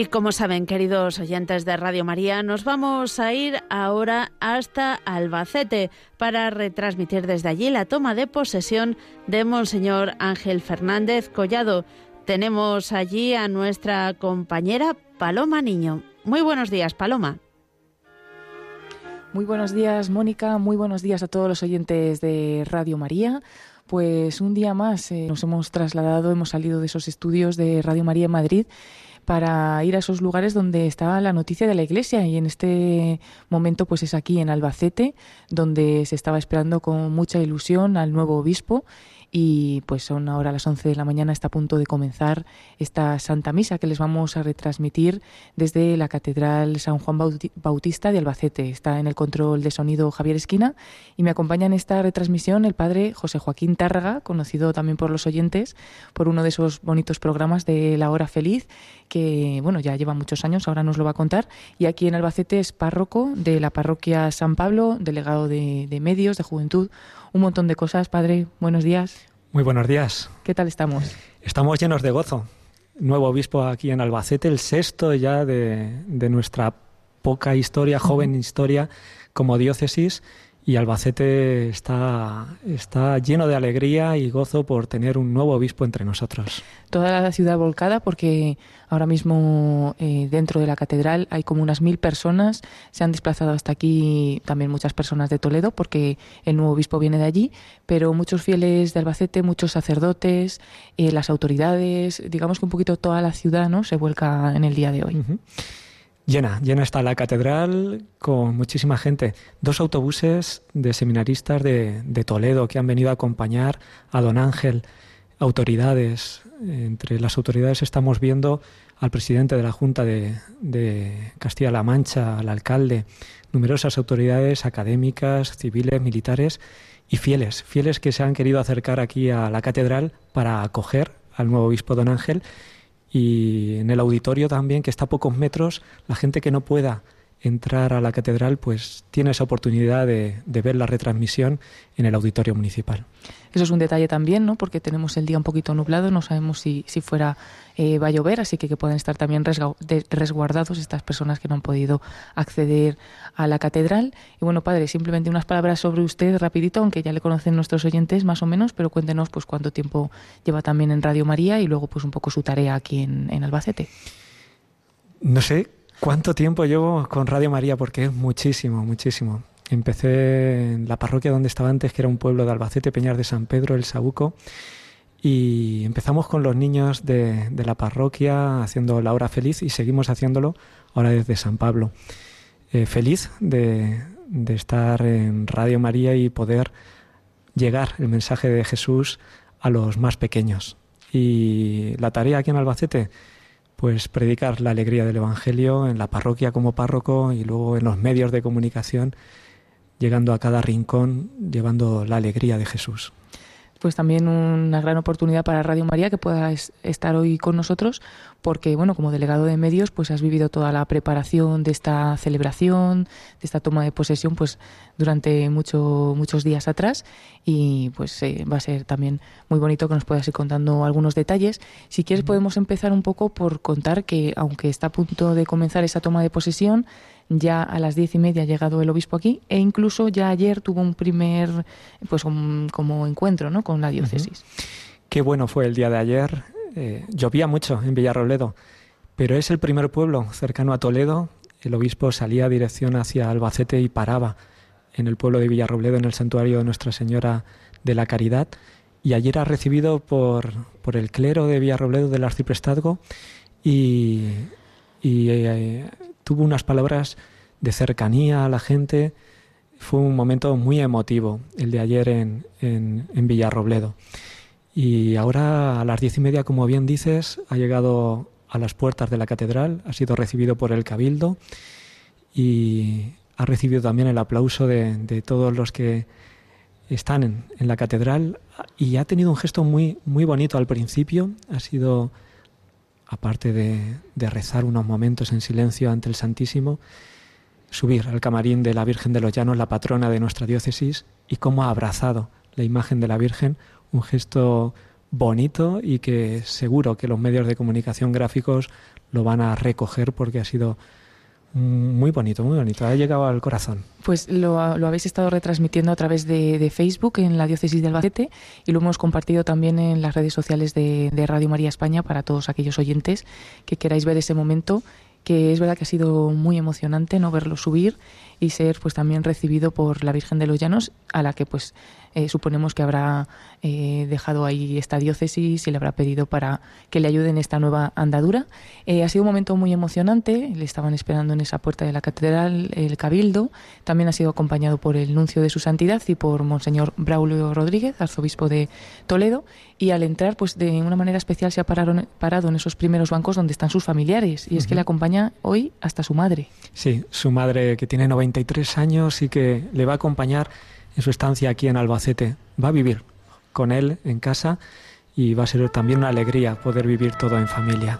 Y como saben, queridos oyentes de Radio María, nos vamos a ir ahora hasta Albacete para retransmitir desde allí la toma de posesión de Monseñor Ángel Fernández Collado. Tenemos allí a nuestra compañera Paloma Niño. Muy buenos días, Paloma. Muy buenos días, Mónica. Muy buenos días a todos los oyentes de Radio María. Pues un día más eh, nos hemos trasladado, hemos salido de esos estudios de Radio María en Madrid para ir a esos lugares donde estaba la noticia de la Iglesia. Y en este momento pues es aquí en Albacete donde se estaba esperando con mucha ilusión al nuevo obispo y pues son ahora las 11 de la mañana, está a punto de comenzar esta Santa Misa que les vamos a retransmitir desde la Catedral San Juan Bautista de Albacete. Está en el control de sonido Javier Esquina y me acompaña en esta retransmisión el padre José Joaquín Tárraga, conocido también por los oyentes por uno de esos bonitos programas de La Hora Feliz que bueno, ya lleva muchos años, ahora nos lo va a contar y aquí en Albacete es párroco de la parroquia San Pablo, delegado de, de medios, de juventud, un montón de cosas. Padre, buenos días. Muy buenos días. ¿Qué tal estamos? Estamos llenos de gozo. Nuevo obispo aquí en Albacete, el sexto ya de, de nuestra poca historia, joven historia como diócesis y Albacete está, está lleno de alegría y gozo por tener un nuevo obispo entre nosotros. Toda la ciudad volcada porque ahora mismo eh, dentro de la catedral hay como unas mil personas, se han desplazado hasta aquí también muchas personas de Toledo porque el nuevo obispo viene de allí, pero muchos fieles de Albacete, muchos sacerdotes, eh, las autoridades, digamos que un poquito toda la ciudad ¿no? se vuelca en el día de hoy. Llena, llena está la catedral con muchísima gente. Dos autobuses de seminaristas de, Toledo que han venido a acompañar a don Ángel, autoridades. Entre las autoridades estamos viendo al presidente de la Junta de, de Castilla-La Mancha, al alcalde, numerosas autoridades académicas, civiles, militares y fieles, fieles que se han querido acercar aquí a la catedral para acoger al nuevo obispo don Ángel y en el auditorio también, que está a pocos metros, la gente que no pueda entrar a la catedral, pues tiene esa oportunidad de, ver la retransmisión en el auditorio municipal. Eso es un detalle también, ¿no? Porque tenemos el día un poquito nublado, no sabemos si, si fuera eh, va a llover, así que que pueden estar también resguardados estas personas que no han podido acceder a la catedral. Y bueno, padre, simplemente unas palabras sobre usted rapidito, aunque ya le conocen nuestros oyentes más o menos, pero cuéntenos pues cuánto tiempo lleva también en Radio María y luego pues un poco su tarea aquí en, en Albacete. No sé ¿Cuánto tiempo llevo con Radio María? Porque es muchísimo, muchísimo. Empecé en la parroquia donde estaba antes, que era un pueblo de Albacete, Peñar de San Pedro, el Sabuco, y empezamos con los niños de, la parroquia haciendo la hora feliz y seguimos haciéndolo ahora desde San Pablo. Eh, feliz de, de estar en Radio María y poder llegar el mensaje de Jesús a los más pequeños. Y la tarea aquí en Albacete, pues predicar la alegría del Evangelio en la parroquia como párroco y luego en los medios de comunicación, llegando a cada rincón, llevando la alegría de Jesús. Pues también una gran oportunidad para Radio María que pueda estar hoy con nosotros, porque bueno, como delegado de medios, pues has vivido toda la preparación de esta celebración, de esta toma de posesión, pues durante mucho, muchos días atrás, y pues eh, va a ser también muy bonito que nos puedas ir contando algunos detalles. Si quieres podemos empezar un poco por contar que aunque está a punto de comenzar esa toma de posesión, ya a las diez y media ha llegado el obispo aquí e incluso ya ayer tuvo un primer pues como encuentro ¿no? con la diócesis. Qué bueno fue el día de ayer. Eh, llovía mucho en Villarrobledo, pero es el primer pueblo cercano a Toledo. El obispo salía a dirección hacia Albacete y paraba en el pueblo de Villarrobledo, en el santuario de Nuestra Señora de la Caridad. Y ayer ha recibido por, por el clero de Villarrobledo del arciprestazgo y, y eh, tuvo unas palabras de cercanía a la gente. Fue un momento muy emotivo el de ayer en, en, Villarrobledo. Y ahora a las diez y media, como bien dices, ha llegado a las puertas de la catedral, ha sido recibido por el cabildo y ha recibido también el aplauso de, de todos los que están en, en, la catedral y ha tenido un gesto muy, muy bonito al principio. Ha sido aparte de, rezar unos momentos en silencio ante el Santísimo, subir al camarín de la Virgen de los Llanos, la patrona de nuestra diócesis, y cómo ha abrazado la imagen de la Virgen, un gesto bonito y que seguro que los medios de comunicación gráficos lo van a recoger porque ha sido muy bonito, muy bonito. Ha llegado al corazón. Pues lo, habéis estado retransmitiendo a través de, Facebook en la diócesis de Albacete y lo hemos compartido también en las redes sociales de, de Radio María España para todos aquellos oyentes que queráis ver ese momento que es verdad que ha sido muy emocionante no verlo subir y ser pues también recibido por la Virgen de los Llanos a la que pues eh, suponemos que habrá eh, dejado ahí esta diócesis y le habrá pedido para que le ayude en esta nueva andadura. Eh, ha sido un momento muy emocionante, le estaban esperando en esa puerta de la catedral el cabildo, también ha sido acompañado por el nuncio de su santidad y por Monseñor Braulio Rodríguez, arzobispo de Toledo, y al entrar pues de una manera especial se ha parado en esos primeros bancos donde están sus familiares y es que le acompaña hoy hasta su madre. Sí, su madre que tiene 93 años y que le va a acompañar en su estancia aquí en Albacete. Va a vivir con él en casa y va a ser también una alegría poder vivir todo en familia.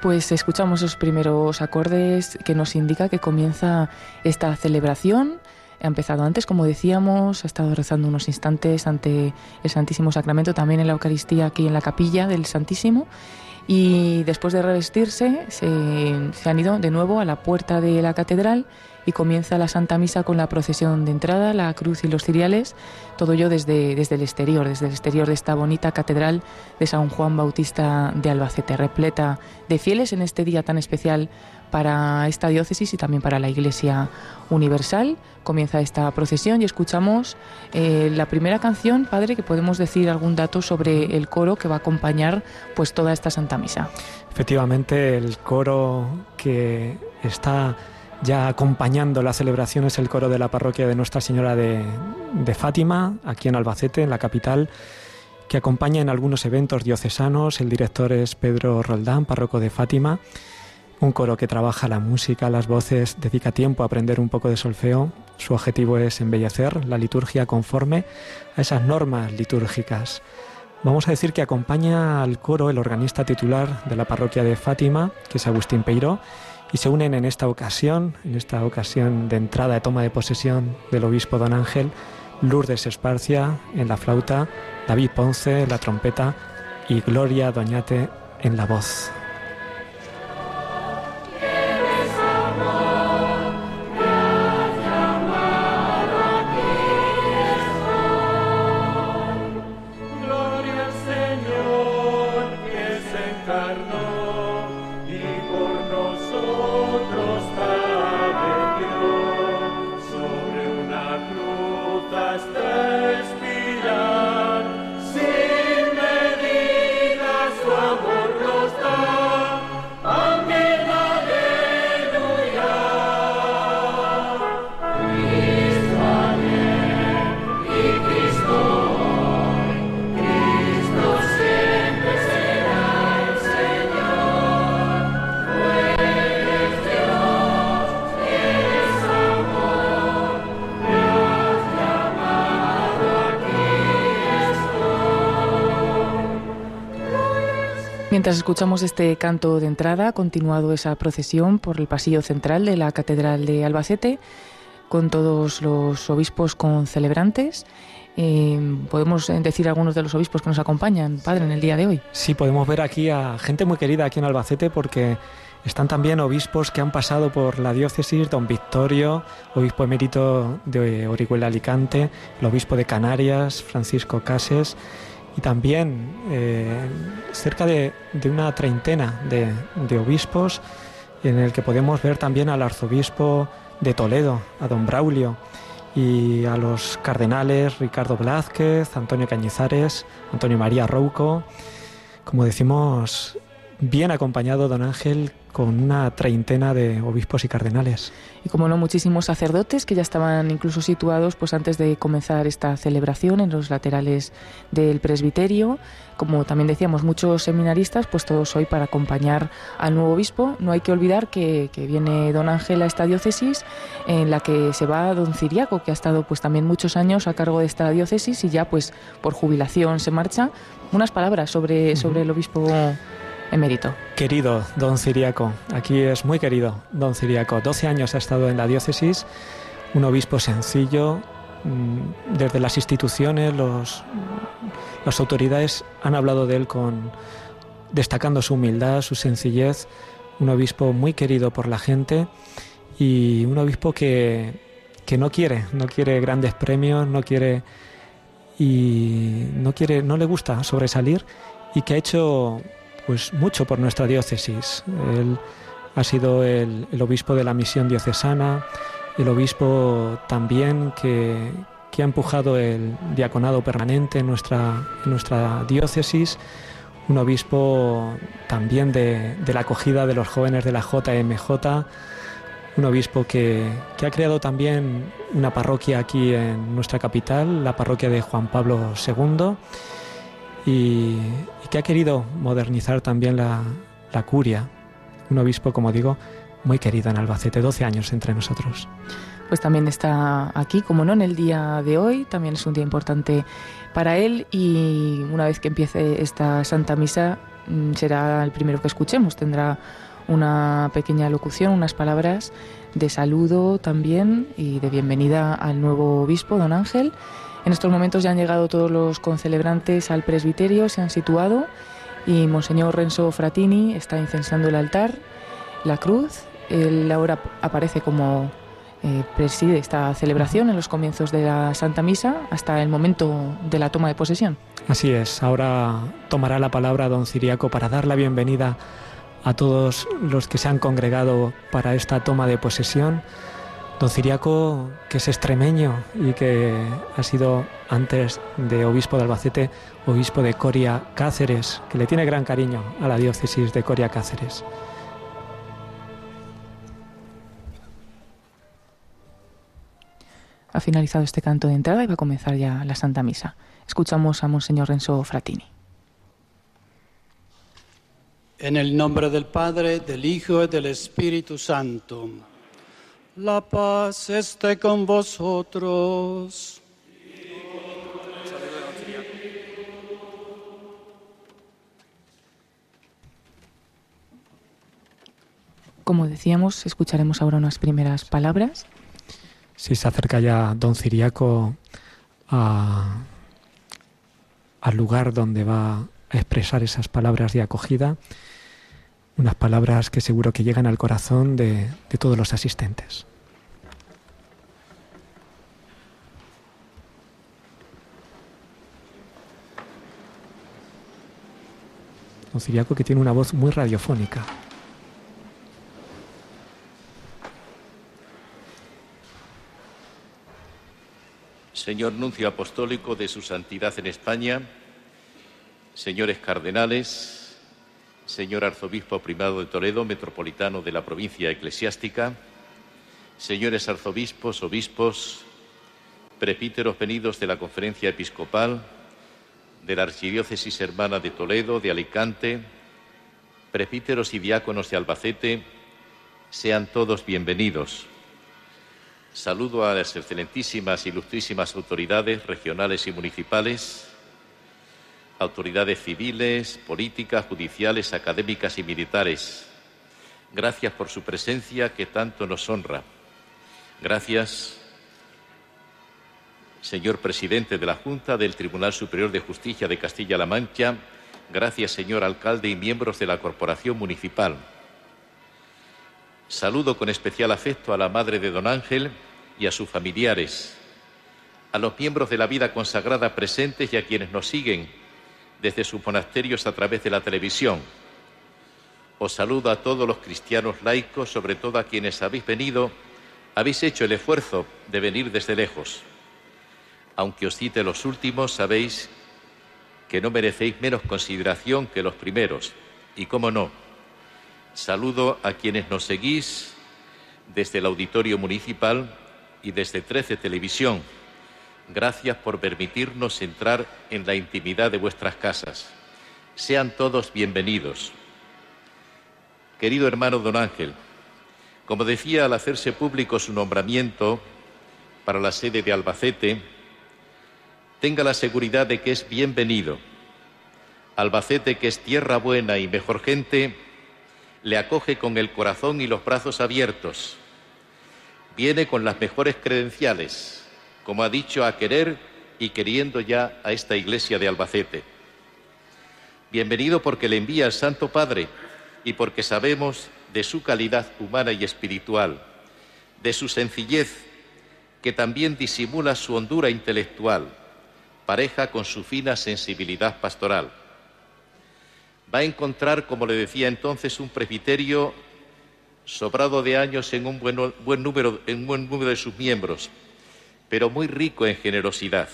Pues escuchamos esos primeros acordes que nos indica que comienza esta celebración. Ha empezado antes, como decíamos, ha estado rezando unos instantes ante el Santísimo Sacramento, también en la Eucaristía aquí en la capilla del Santísimo. Y después de revestirse, se, se han ido de nuevo a la puerta de la catedral y comienza la Santa Misa con la procesión de entrada, la cruz y los ciriales, todo ello desde, desde el exterior, desde el exterior de esta bonita catedral de San Juan Bautista de Albacete, repleta de fieles en este día tan especial para esta diócesis y también para la Iglesia Universal. Comienza esta procesión y escuchamos eh, la primera canción, Padre, que podemos decir algún dato sobre el coro que va a acompañar pues toda esta Santa Misa. Efectivamente, el coro que está ya acompañando la celebración es el coro de la parroquia de Nuestra Señora de, Fátima, aquí en Albacete, en la capital, que acompaña en algunos eventos diocesanos. El director es Pedro Roldán, párroco de Fátima. Un coro que trabaja la música, las voces, dedica tiempo a aprender un poco de solfeo. Su objetivo es embellecer la liturgia conforme a esas normas litúrgicas. Vamos a decir que acompaña al coro el organista titular de la parroquia de Fátima, que es Agustín Peiro, y se unen en esta ocasión, en esta ocasión de entrada de toma de posesión del obispo don Ángel, Lourdes Esparcia en la flauta, David Ponce en la trompeta y Gloria Doñate en la voz. Mientras escuchamos este canto de entrada, ha continuado esa procesión por el pasillo central de la Catedral de Albacete, con todos los obispos con celebrantes. Eh, podemos decir algunos de los obispos que nos acompañan, padre, en el día de hoy. Sí, podemos ver aquí a gente muy querida aquí en Albacete porque están también obispos que han pasado por la diócesis, don Victorio, obispo emérito de Orihuela Alicante, el obispo de Canarias, Francisco Cases y también eh, cerca de, una treintena de, obispos en el que podemos ver también al arzobispo de Toledo, a don Braulio, y a los cardenales Ricardo Blázquez, Antonio Cañizares, Antonio María Rouco, como decimos, bien acompañado don Ángel con una treintena de obispos y cardenales. Y como no, muchísimos sacerdotes que ya estaban incluso situados pues antes de comenzar esta celebración en los laterales del presbiterio. Como también decíamos, muchos seminaristas, pues todos hoy para acompañar al nuevo obispo. No hay que olvidar que, viene don Ángel a esta diócesis en la que se va don Ciriaco, que ha estado pues también muchos años a cargo de esta diócesis y ya pues por jubilación se marcha. Unas palabras sobre, sobre el obispo emérito. Querido don Ciriaco, aquí es muy querido don Ciriaco. 12 años ha estado en la diócesis, un obispo sencillo, mm, desde las instituciones, los, Las autoridades han hablado de él con destacando su humildad, su sencillez, un obispo muy querido por la gente y un obispo que, que no quiere, no quiere grandes premios, no quiere y no quiere, no le gusta sobresalir y que ha hecho pues mucho por nuestra diócesis. Él ha sido el, obispo de la misión diocesana, el obispo también que, que, ha empujado el diaconado permanente en nuestra, nuestra diócesis, un obispo también de, de, la acogida de los jóvenes de la JMJ, un obispo que, que, ha creado también una parroquia aquí en nuestra capital, la parroquia de Juan Pablo II, y, que ha querido modernizar también la, curia. Un obispo, como digo, muy querido en Albacete, 12 años entre nosotros. Pues también está aquí, como no, en el día de hoy, también es un día importante para él y una vez que empiece esta Santa Misa mm, será el primero que escuchemos, tendrá una pequeña locución, unas palabras de saludo también y de bienvenida al nuevo obispo, don Ángel. En estos momentos ya han llegado todos los concelebrantes al presbiterio, se han situado y Monseñor Renzo Fratini está incensando el altar, la cruz. Él ahora aparece como eh, preside esta celebración en los comienzos de la Santa Misa hasta el momento de la toma de posesión. Así es, ahora tomará la palabra don Ciriaco para dar la bienvenida a todos los que se han congregado para esta toma de posesión. Don Ciriaco, que es extremeño y que ha sido antes de obispo de Albacete, obispo de Coria Cáceres, que le tiene gran cariño a la diócesis de Coria Cáceres. Ha finalizado este canto de entrada y va a comenzar ya la Santa Misa. Escuchamos a Monseñor Renzo Fratini. En el nombre del Padre, del Hijo y del Espíritu Santo. La paz esté con vosotros. Como decíamos, escucharemos ahora unas primeras palabras. Si se acerca ya don Ciriaco al lugar donde va a expresar esas palabras de acogida unas palabras que seguro que llegan al corazón de, todos los asistentes. Un ciriaco que tiene una voz muy radiofónica. Señor Nuncio Apostólico de Su Santidad en España, señores cardenales, señor arzobispo primado de Toledo, metropolitano de la provincia eclesiástica, señores arzobispos, obispos, prepíteros venidos de la conferencia episcopal, de la archidiócesis hermana de Toledo, de Alicante, prepíteros y diáconos de Albacete, sean todos bienvenidos. Saludo a las excelentísimas, ilustrísimas autoridades regionales y municipales, autoridades civiles, políticas, judiciales, académicas y militares. Gracias por su presencia que tanto nos honra. Gracias, señor presidente de la Junta del Tribunal Superior de Justicia de Castilla-La Mancha. Gracias, señor alcalde y miembros de la Corporación Municipal. Saludo con especial afecto a la madre de don Ángel y a sus familiares, a los miembros de la vida consagrada presentes y a quienes nos siguen desde sus monasterios a través de la televisión. Os saludo a todos los cristianos laicos, sobre todo a quienes habéis venido, habéis hecho el esfuerzo de venir desde lejos. Aunque os cite los últimos, sabéis que no merecéis menos consideración que los primeros. Y cómo no, saludo a quienes nos seguís desde el auditorio municipal y desde 13 Televisión Gracias por permitirnos entrar en la intimidad de vuestras casas. Sean todos bienvenidos. Querido hermano don Ángel, como decía al hacerse público su nombramiento para la sede de Albacete, tenga la seguridad de que es bienvenido. Albacete, que es tierra buena y mejor gente, le acoge con el corazón y los brazos abiertos. Viene con las mejores credenciales como ha dicho, a querer y queriendo ya a esta iglesia de Albacete. Bienvenido porque le envía al Santo Padre y porque sabemos de su calidad humana y espiritual, de su sencillez, que también disimula su hondura intelectual, pareja con su fina sensibilidad pastoral. Va a encontrar, como le decía entonces, un presbiterio sobrado de años en un buen, número, en un buen número de sus miembros, pero muy rico en generosidad.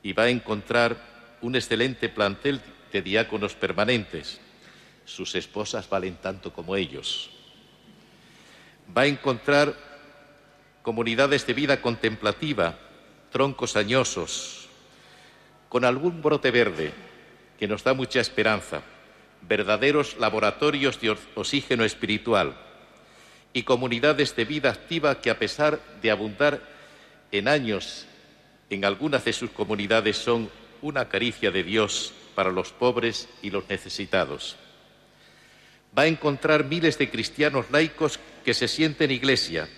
Y va a encontrar un excelente plantel de diáconos permanentes. Sus esposas valen tanto como ellos. Va a encontrar comunidades de vida contemplativa, troncos añosos, con algún brote verde que nos da mucha esperanza, verdaderos laboratorios de oxígeno espiritual y comunidades de vida activa que a pesar de abundar en años en algunas de sus comunidades son una caricia de Dios para los pobres y los necesitados. Va a encontrar miles de cristianos laicos que se sienten iglesia,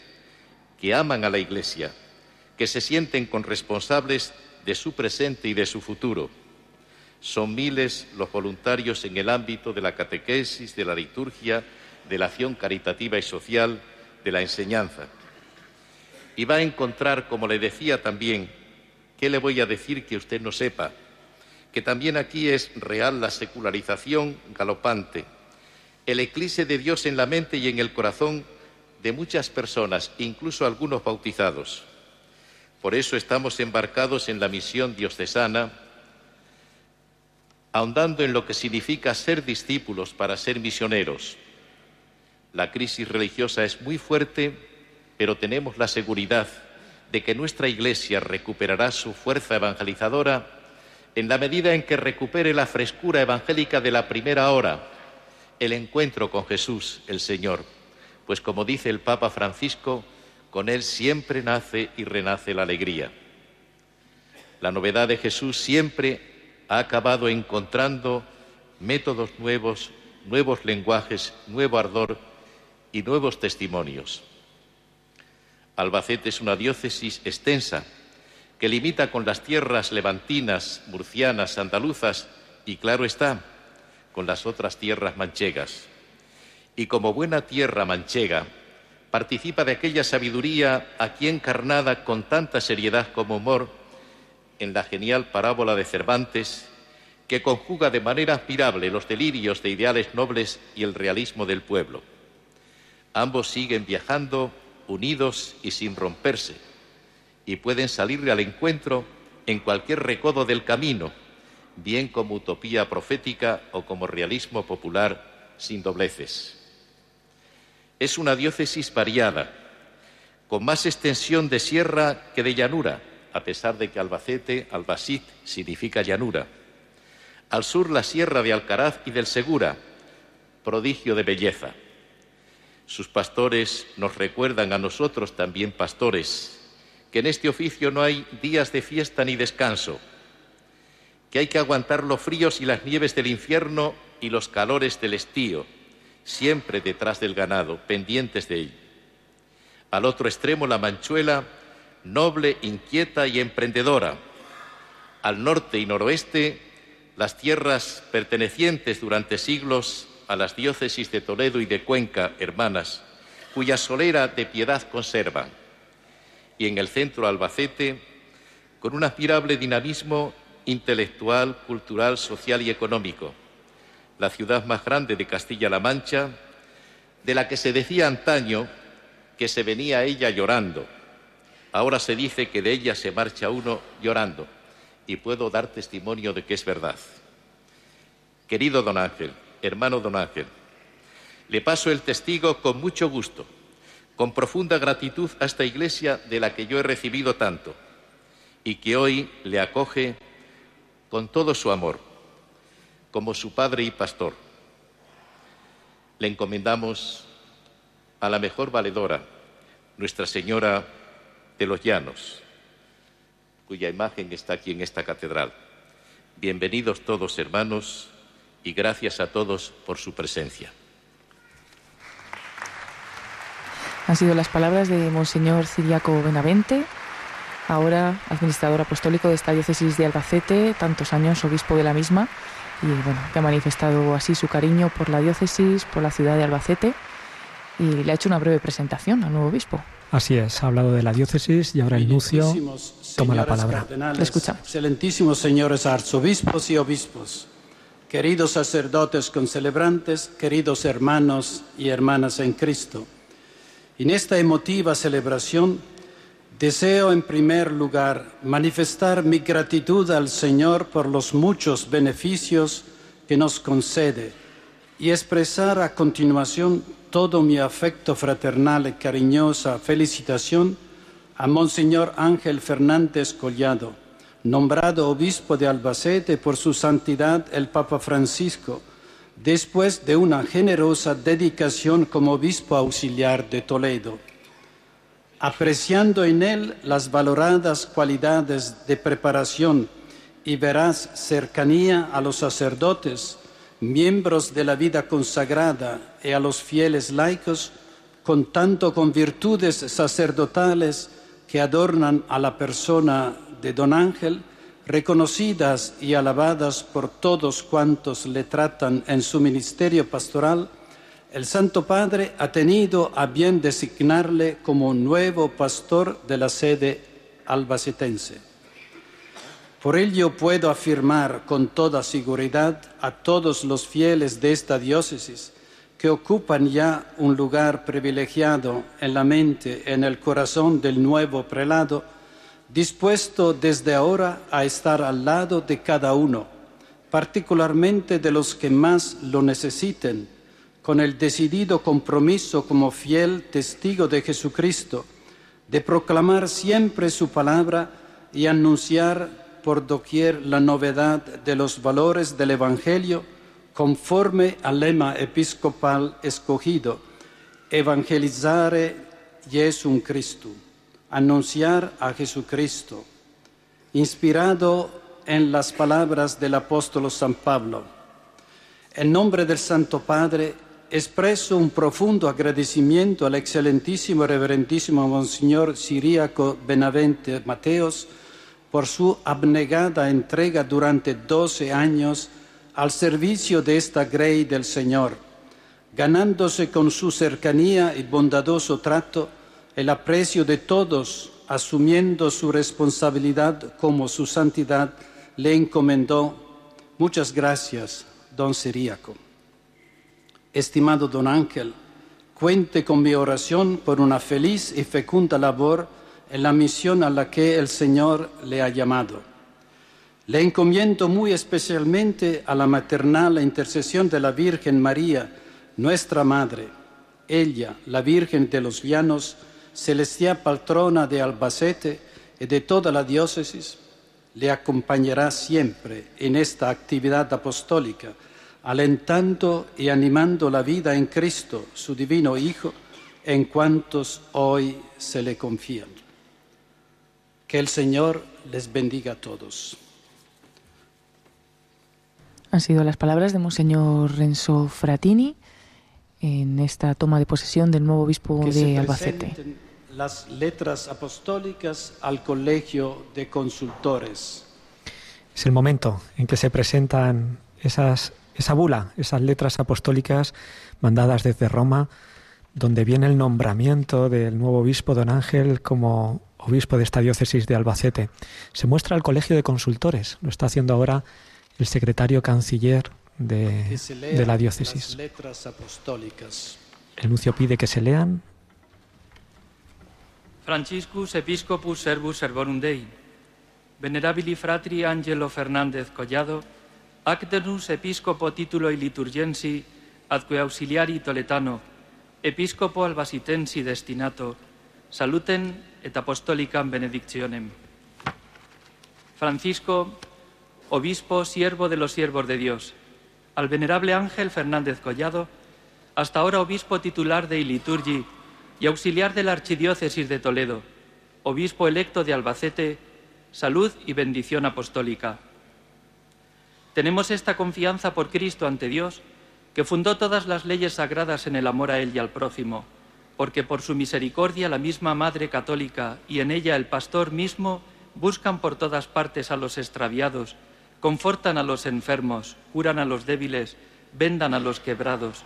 que aman a la iglesia, que se sienten corresponsables de su presente y de su futuro. Son miles los voluntarios en el ámbito de la catequesis, de la liturgia, de la acción caritativa y social, de la enseñanza. Y va a encontrar, como le decía también, ¿qué le voy a decir que usted no sepa? Que también aquí es real la secularización galopante, el eclipse de Dios en la mente y en el corazón de muchas personas, incluso algunos bautizados. Por eso estamos embarcados en la misión diocesana, ahondando en lo que significa ser discípulos para ser misioneros. La crisis religiosa es muy fuerte, pero tenemos la seguridad de que nuestra Iglesia recuperará su fuerza evangelizadora en la medida en que recupere la frescura evangélica de la primera hora, el encuentro con Jesús, el Señor. Pues como dice el Papa Francisco, con Él siempre nace y renace la alegría. La novedad de Jesús siempre ha acabado encontrando métodos nuevos, nuevos lenguajes, nuevo ardor y nuevos testimonios. Albacete es una diócesis extensa que limita con las tierras levantinas, murcianas, andaluzas y, claro está, con las otras tierras manchegas. Y como buena tierra manchega, participa de aquella sabiduría aquí encarnada con tanta seriedad como humor en la genial parábola de Cervantes, que conjuga de manera admirable los delirios de ideales nobles y el realismo del pueblo. Ambos siguen viajando unidos y sin romperse, y pueden salirle al encuentro en cualquier recodo del camino, bien como utopía profética o como realismo popular sin dobleces. Es una diócesis variada, con más extensión de sierra que de llanura, a pesar de que Albacete, Albacit, significa llanura. Al sur la sierra de Alcaraz y del Segura, prodigio de belleza. Sus pastores nos recuerdan a nosotros también pastores que en este oficio no hay días de fiesta ni descanso, que hay que aguantar los fríos y las nieves del infierno y los calores del estío, siempre detrás del ganado, pendientes de él. Al otro extremo la manchuela, noble, inquieta y emprendedora. Al norte y noroeste, las tierras pertenecientes durante siglos a las diócesis de Toledo y de Cuenca, hermanas, cuya solera de piedad conservan. Y en el centro Albacete, con un admirable dinamismo intelectual, cultural, social y económico. La ciudad más grande de Castilla-La Mancha, de la que se decía antaño que se venía ella llorando. Ahora se dice que de ella se marcha uno llorando y puedo dar testimonio de que es verdad. Querido don Ángel, hermano don Ángel, le paso el testigo con mucho gusto, con profunda gratitud a esta iglesia de la que yo he recibido tanto y que hoy le acoge con todo su amor, como su padre y pastor. Le encomendamos a la mejor valedora, Nuestra Señora de los Llanos, cuya imagen está aquí en esta catedral. Bienvenidos todos, hermanos, y gracias a todos por su presencia. Han sido las palabras de Monseñor Ciriaco Benavente, ahora administrador apostólico de esta diócesis de Albacete, tantos años obispo de la misma, y bueno, que ha manifestado así su cariño por la diócesis, por la ciudad de Albacete, y le ha hecho una breve presentación al nuevo obispo. Así es, ha hablado de la diócesis y ahora el nuncio toma la palabra. Le escuchamos. Excelentísimos señores arzobispos y obispos, queridos sacerdotes concelebrantes, queridos hermanos y hermanas en Cristo. En esta emotiva celebración deseo en primer lugar manifestar mi gratitud al Señor por los muchos beneficios que nos concede y expresar a continuación todo mi afecto fraternal y cariñosa felicitación a Monseñor Ángel Fernández Collado, nombrado obispo de Albacete por su santidad el Papa Francisco, después de una generosa dedicación como obispo auxiliar de Toledo. Apreciando en él las valoradas cualidades de preparación y veraz cercanía a los sacerdotes, miembros de la vida consagrada y a los fieles laicos, contando con virtudes sacerdotales que adornan a la persona de don Ángel, reconocidas y alabadas por todos cuantos le tratan en su ministerio pastoral, el Santo Padre ha tenido a bien designarle como nuevo pastor de la sede albacetense. Por ello puedo afirmar con toda seguridad a todos los fieles de esta diócesis que ocupan ya un lugar privilegiado en la mente, en el corazón del nuevo prelado, dispuesto desde ahora a estar al lado de cada uno, particularmente de los que más lo necesiten, con el decidido compromiso como fiel testigo de Jesucristo, de proclamar siempre su palabra y anunciar por doquier la novedad de los valores del Evangelio conforme al lema episcopal escogido, evangelizare Jesum Christum, anunciar a Jesucristo, inspirado en las palabras del apóstol San Pablo. En nombre del Santo Padre, expreso un profundo agradecimiento al excelentísimo reverendísimo Monseñor Siriaco Benavente Mateos, por su abnegada entrega durante doce años al servicio de esta grey del Señor, ganándose con su cercanía y bondadoso trato el aprecio de todos, asumiendo su responsabilidad como su santidad le encomendó. Muchas gracias, don Siríaco. Estimado don Ángel, cuente con mi oración por una feliz y fecunda labor en la misión a la que el Señor le ha llamado. Le encomiendo muy especialmente a la maternal intercesión de la Virgen María, nuestra Madre. Ella, la Virgen de los Llanos, celestial patrona de Albacete y de toda la diócesis, le acompañará siempre en esta actividad apostólica, alentando y animando la vida en Cristo, su divino Hijo, en cuantos hoy se le confían. Que el Señor les bendiga a todos. Han sido las palabras de Monseñor Renzo Fratini en esta toma de posesión del nuevo obispo de Albacete. Las letras apostólicas al colegio de consultores. Es el momento en que se presentan esas, esa bula, esas letras apostólicas mandadas desde Roma, donde viene el nombramiento del nuevo obispo don Ángel como obispo de esta diócesis de Albacete. Se muestra al colegio de consultores, lo está haciendo ahora el secretario canciller de, de la diócesis. El nuncio pide que se lean. Franciscus Episcopus Servus Servorum Dei, Venerabili Fratri Angelo Fernández Collado, Actenus Episcopo Titulo y Liturgensi, adque auxiliari toletano, Episcopo albasitensi destinato, saluten et apostolicam benedictionem. Francisco, obispo, siervo de los siervos de Dios, al venerable Ángel Fernández Collado, hasta ahora obispo titular de Iliturgi y auxiliar de la Archidiócesis de Toledo, obispo electo de Albacete, salud y bendición apostólica. Tenemos esta confianza por Cristo ante Dios, que fundó todas las leyes sagradas en el amor a Él y al prójimo, porque por su misericordia la misma Madre Católica y en ella el pastor mismo buscan por todas partes a los extraviados, confortan a los enfermos, curan a los débiles, vendan a los quebrados.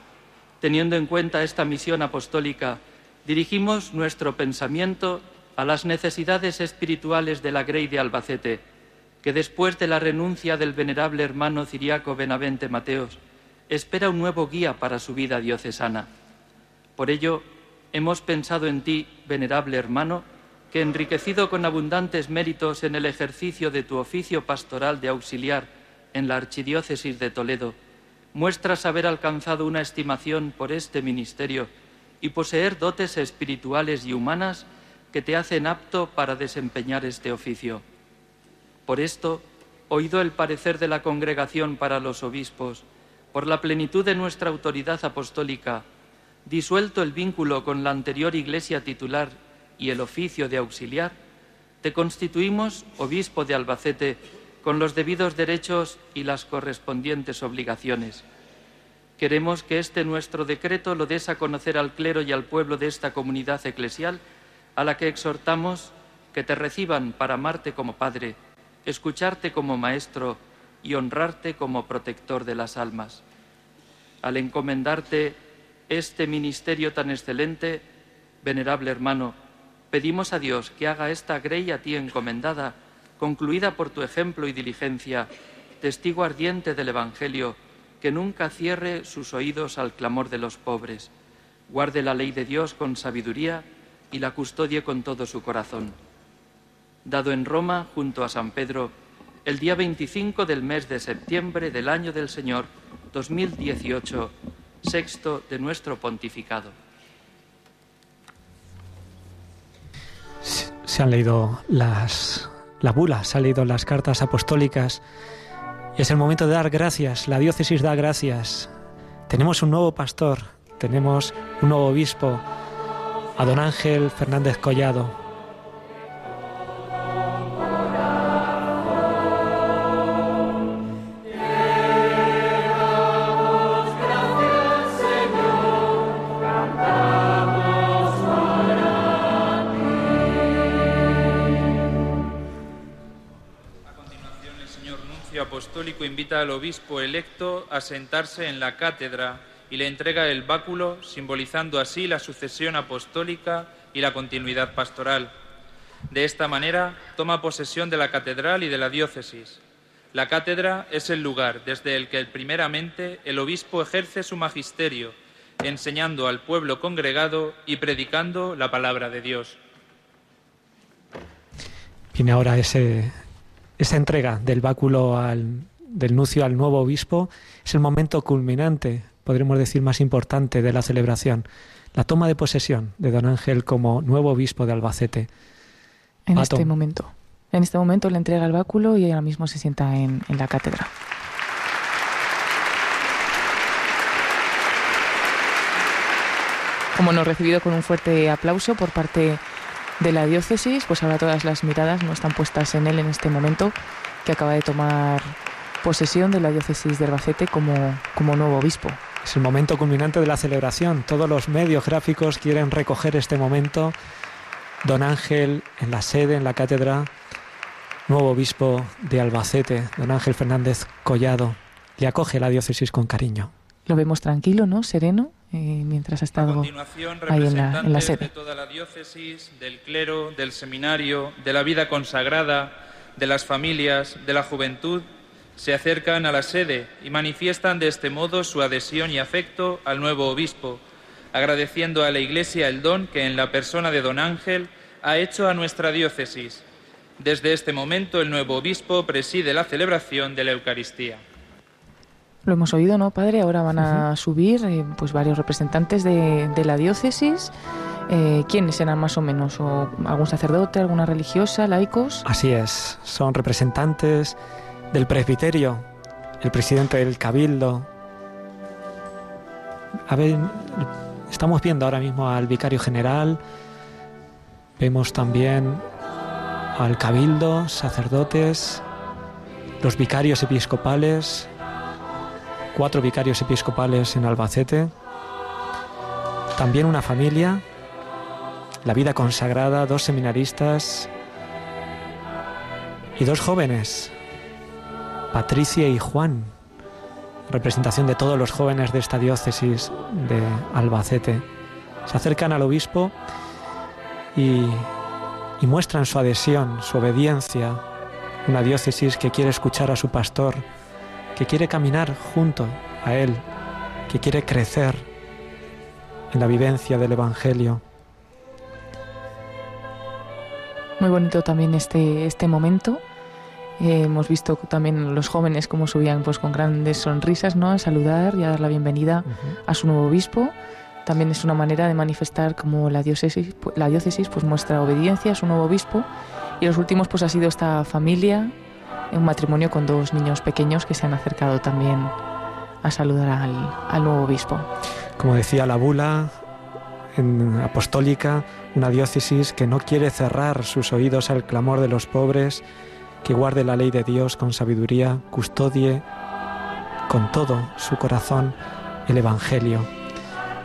Teniendo en cuenta esta misión apostólica, dirigimos nuestro pensamiento a las necesidades espirituales de la Grey de Albacete, que después de la renuncia del venerable hermano ciriaco Benavente Mateos, espera un nuevo guía para su vida diocesana. Por ello, hemos pensado en ti, venerable hermano, que enriquecido con abundantes méritos en el ejercicio de tu oficio pastoral de auxiliar en la Archidiócesis de Toledo, muestras haber alcanzado una estimación por este ministerio y poseer dotes espirituales y humanas que te hacen apto para desempeñar este oficio. Por esto, oído el parecer de la Congregación para los Obispos, por la plenitud de nuestra autoridad apostólica, disuelto el vínculo con la anterior Iglesia titular y el oficio de auxiliar, te constituimos obispo de Albacete con los debidos derechos y las correspondientes obligaciones. Queremos que este nuestro decreto lo des a conocer al clero y al pueblo de esta comunidad eclesial, a la que exhortamos que te reciban para amarte como Padre, escucharte como Maestro y honrarte como protector de las almas. Al encomendarte este ministerio tan excelente, venerable hermano, pedimos a Dios que haga esta grey a ti encomendada, concluida por tu ejemplo y diligencia, testigo ardiente del Evangelio, que nunca cierre sus oídos al clamor de los pobres, guarde la ley de Dios con sabiduría y la custodie con todo su corazón. Dado en Roma, junto a San Pedro, el día 25 del mes de septiembre del año del Señor 2018, sexto de nuestro pontificado. Se han leído las, la bula, se han leído las cartas apostólicas. Es el momento de dar gracias, la diócesis da gracias. Tenemos un nuevo pastor, tenemos un nuevo obispo, a don Ángel Fernández Collado, invita al obispo electo a sentarse en la cátedra y le entrega el báculo, simbolizando así la sucesión apostólica y la continuidad pastoral. De esta manera toma posesión de la catedral y de la diócesis. La cátedra es el lugar desde el que primeramente el obispo ejerce su magisterio, enseñando al pueblo congregado y predicando la palabra de Dios. Viene ahora ese, esa entrega del báculo al del nuncio al nuevo obispo es el momento culminante, podremos decir más importante, de la celebración, la toma de posesión de don Ángel como nuevo obispo de Albacete. En este momento. En este momento le entrega el báculo y ahora mismo se sienta en, en la cátedra. Como nos recibido con un fuerte aplauso por parte de la diócesis, pues ahora todas las miradas no están puestas en él en este momento que acaba de tomar posesión de la diócesis de Albacete como, como nuevo obispo. Es el momento culminante de la celebración. Todos los medios gráficos quieren recoger este momento. Don Ángel en la sede, en la cátedra, nuevo obispo de Albacete, don Ángel Fernández Collado, le acoge la diócesis con cariño. Lo vemos tranquilo, ¿no? Sereno, eh, mientras ha estado ahí en la, en la sede. de toda la diócesis, del clero, del seminario, de la vida consagrada, de las familias, de la juventud se acercan a la sede y manifiestan de este modo su adhesión y afecto al nuevo obispo, agradeciendo a la Iglesia el don que en la persona de don Ángel ha hecho a nuestra diócesis. Desde este momento el nuevo obispo preside la celebración de la Eucaristía. Lo hemos oído, ¿no, padre? Ahora van a subir eh, pues varios representantes de, la diócesis. Eh, ¿Quiénes serán más o menos? ¿O ¿Algún sacerdote, alguna religiosa, laicos? Así es, son representantes del presbiterio, el presidente del cabildo. A ver, estamos viendo ahora mismo al vicario general, vemos también al cabildo, sacerdotes, los vicarios episcopales, cuatro vicarios episcopales en Albacete, también una familia, la vida consagrada, dos seminaristas y dos jóvenes, Patricia y Juan, representación de todos los jóvenes de esta diócesis de Albacete. Se acercan al obispo y, muestran su adhesión, su obediencia, una diócesis que quiere escuchar a su pastor, que quiere caminar junto a él, que quiere crecer en la vivencia del Evangelio. Muy bonito también este, este momento. Eh, hemos visto también los jóvenes cómo subían pues con grandes sonrisas ¿no? a saludar y a dar la bienvenida a su nuevo obispo. También es una manera de manifestar cómo la diócesis, la diócesis pues muestra obediencia a su nuevo obispo. Y los últimos pues ha sido esta familia, un matrimonio con dos niños pequeños que se han acercado también a saludar al, al nuevo obispo. Como decía la bula en apostólica, una diócesis que no quiere cerrar sus oídos al clamor de los pobres, que guarde la ley de Dios con sabiduría, custodie con todo su corazón el Evangelio.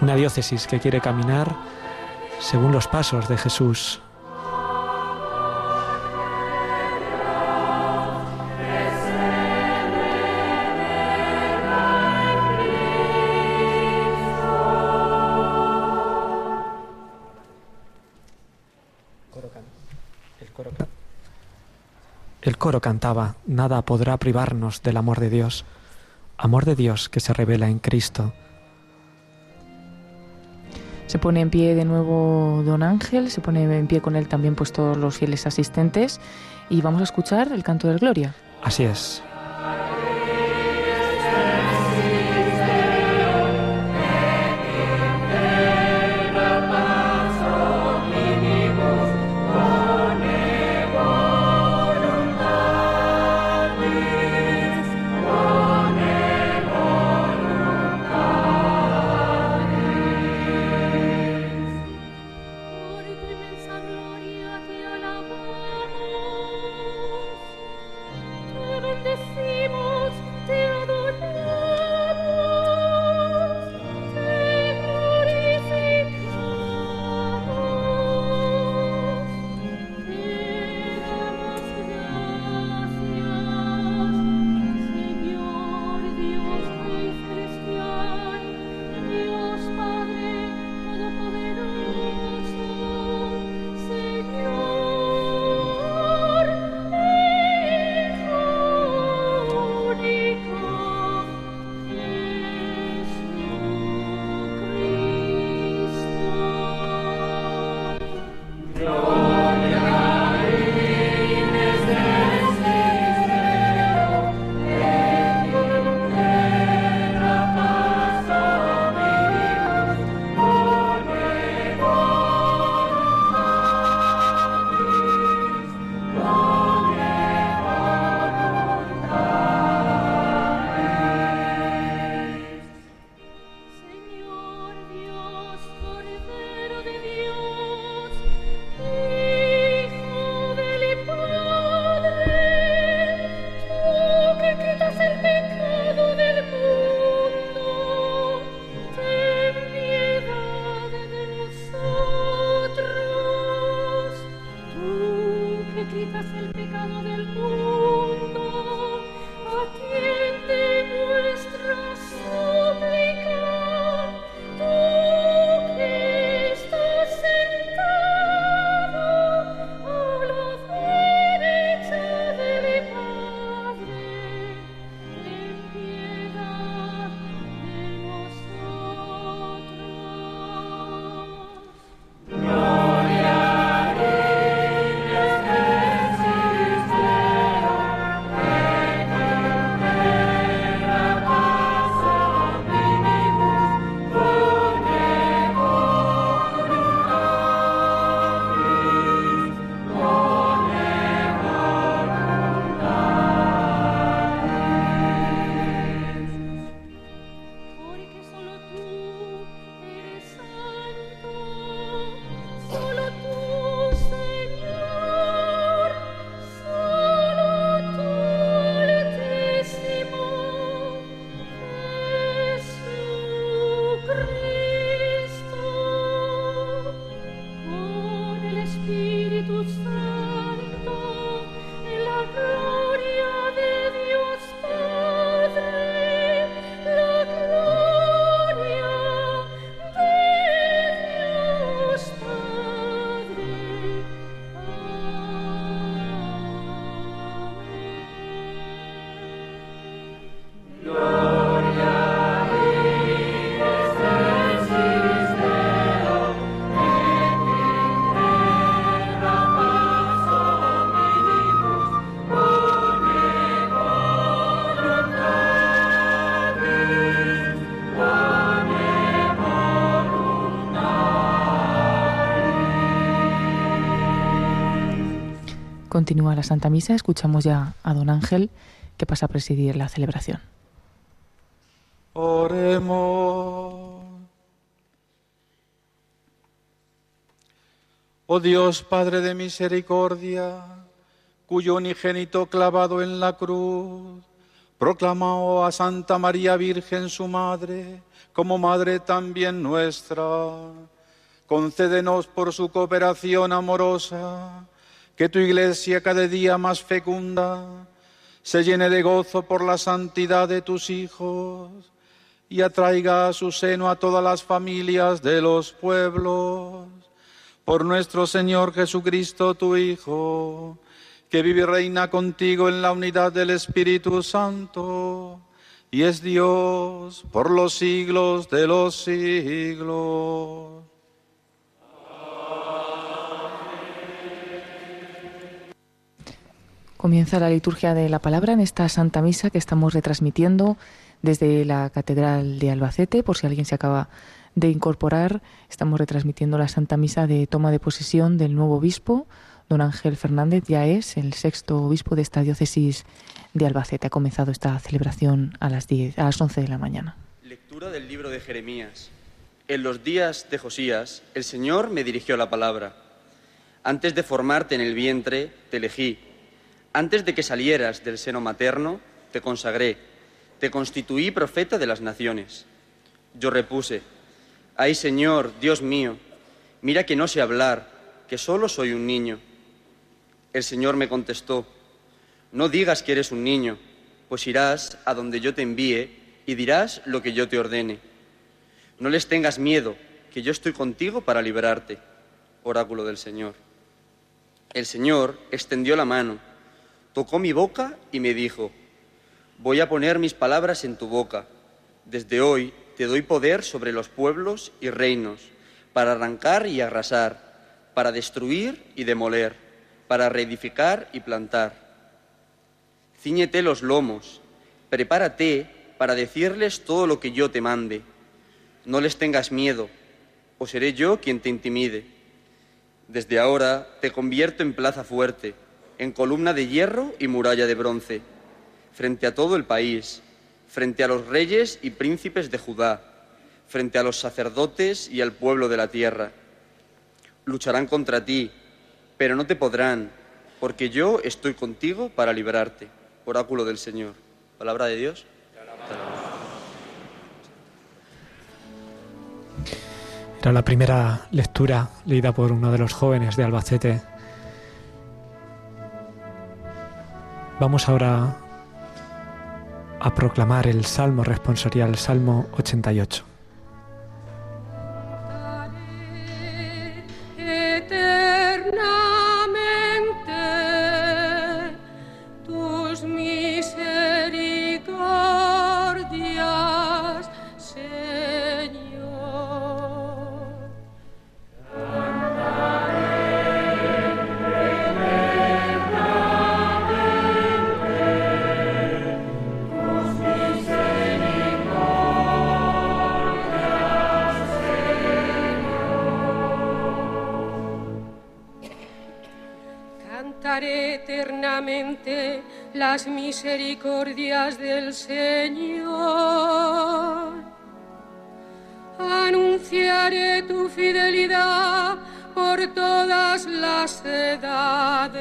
Una diócesis que quiere caminar según los pasos de Jesús. El coro cantaba, nada podrá privarnos del amor de Dios, amor de Dios que se revela en Cristo. Se pone en pie de nuevo don Ángel, se pone en pie con él también pues todos los fieles asistentes y vamos a escuchar el canto de Gloria. Así es. Continúa la Santa Misa, escuchamos ya a don Ángel que pasa a presidir la celebración. Oremos. Oh Dios, Padre de misericordia, cuyo unigénito clavado en la cruz proclamó a Santa María Virgen su Madre, como Madre también nuestra. Concédenos por su cooperación amorosa que tu iglesia cada día más fecunda se llene de gozo por la santidad de tus hijos y atraiga a su seno a todas las familias de los pueblos. Por nuestro Señor Jesucristo, tu Hijo, que vive y reina contigo en la unidad del Espíritu Santo, y es Dios por los siglos de los siglos. Comienza la liturgia de la palabra en esta Santa Misa que estamos retransmitiendo desde la Catedral de Albacete, por si alguien se acaba de incorporar. Estamos retransmitiendo la Santa Misa de toma de posesión del nuevo obispo. Don Ángel Fernández ya es el sexto obispo de esta diócesis de Albacete. Ha comenzado esta celebración a las, 10, a las 11 de la mañana. Lectura del libro de Jeremías. En los días de Josías, el Señor me dirigió la palabra. Antes de formarte en el vientre, te elegí antes de que salieras del seno materno, te consagré, te constituí profeta de las naciones. Yo repuse, ay Señor, Dios mío, mira que no sé hablar, que solo soy un niño. El Señor me contestó, no digas que eres un niño, pues irás a donde yo te envíe y dirás lo que yo te ordene. No les tengas miedo, que yo estoy contigo para liberarte. Oráculo del Señor. El Señor extendió la mano tocó mi boca y me dijo, voy a poner mis palabras en tu boca. Desde hoy te doy poder sobre los pueblos y reinos, para arrancar y arrasar, para destruir y demoler, para reedificar y plantar. Cíñete los lomos, prepárate para decirles todo lo que yo te mande. No les tengas miedo, o seré yo quien te intimide. Desde ahora te convierto en plaza fuerte en columna de hierro y muralla de bronce, frente a todo el país, frente a los reyes y príncipes de Judá, frente a los sacerdotes y al pueblo de la tierra. Lucharán contra ti, pero no te podrán, porque yo estoy contigo para liberarte. Oráculo del Señor. Palabra de Dios. Era la primera lectura leída por uno de los jóvenes de Albacete Vamos ahora a proclamar el Salmo responsorial, Salmo 88. Las misericordias del Señor. Anunciaré tu fidelidad por todas las edades.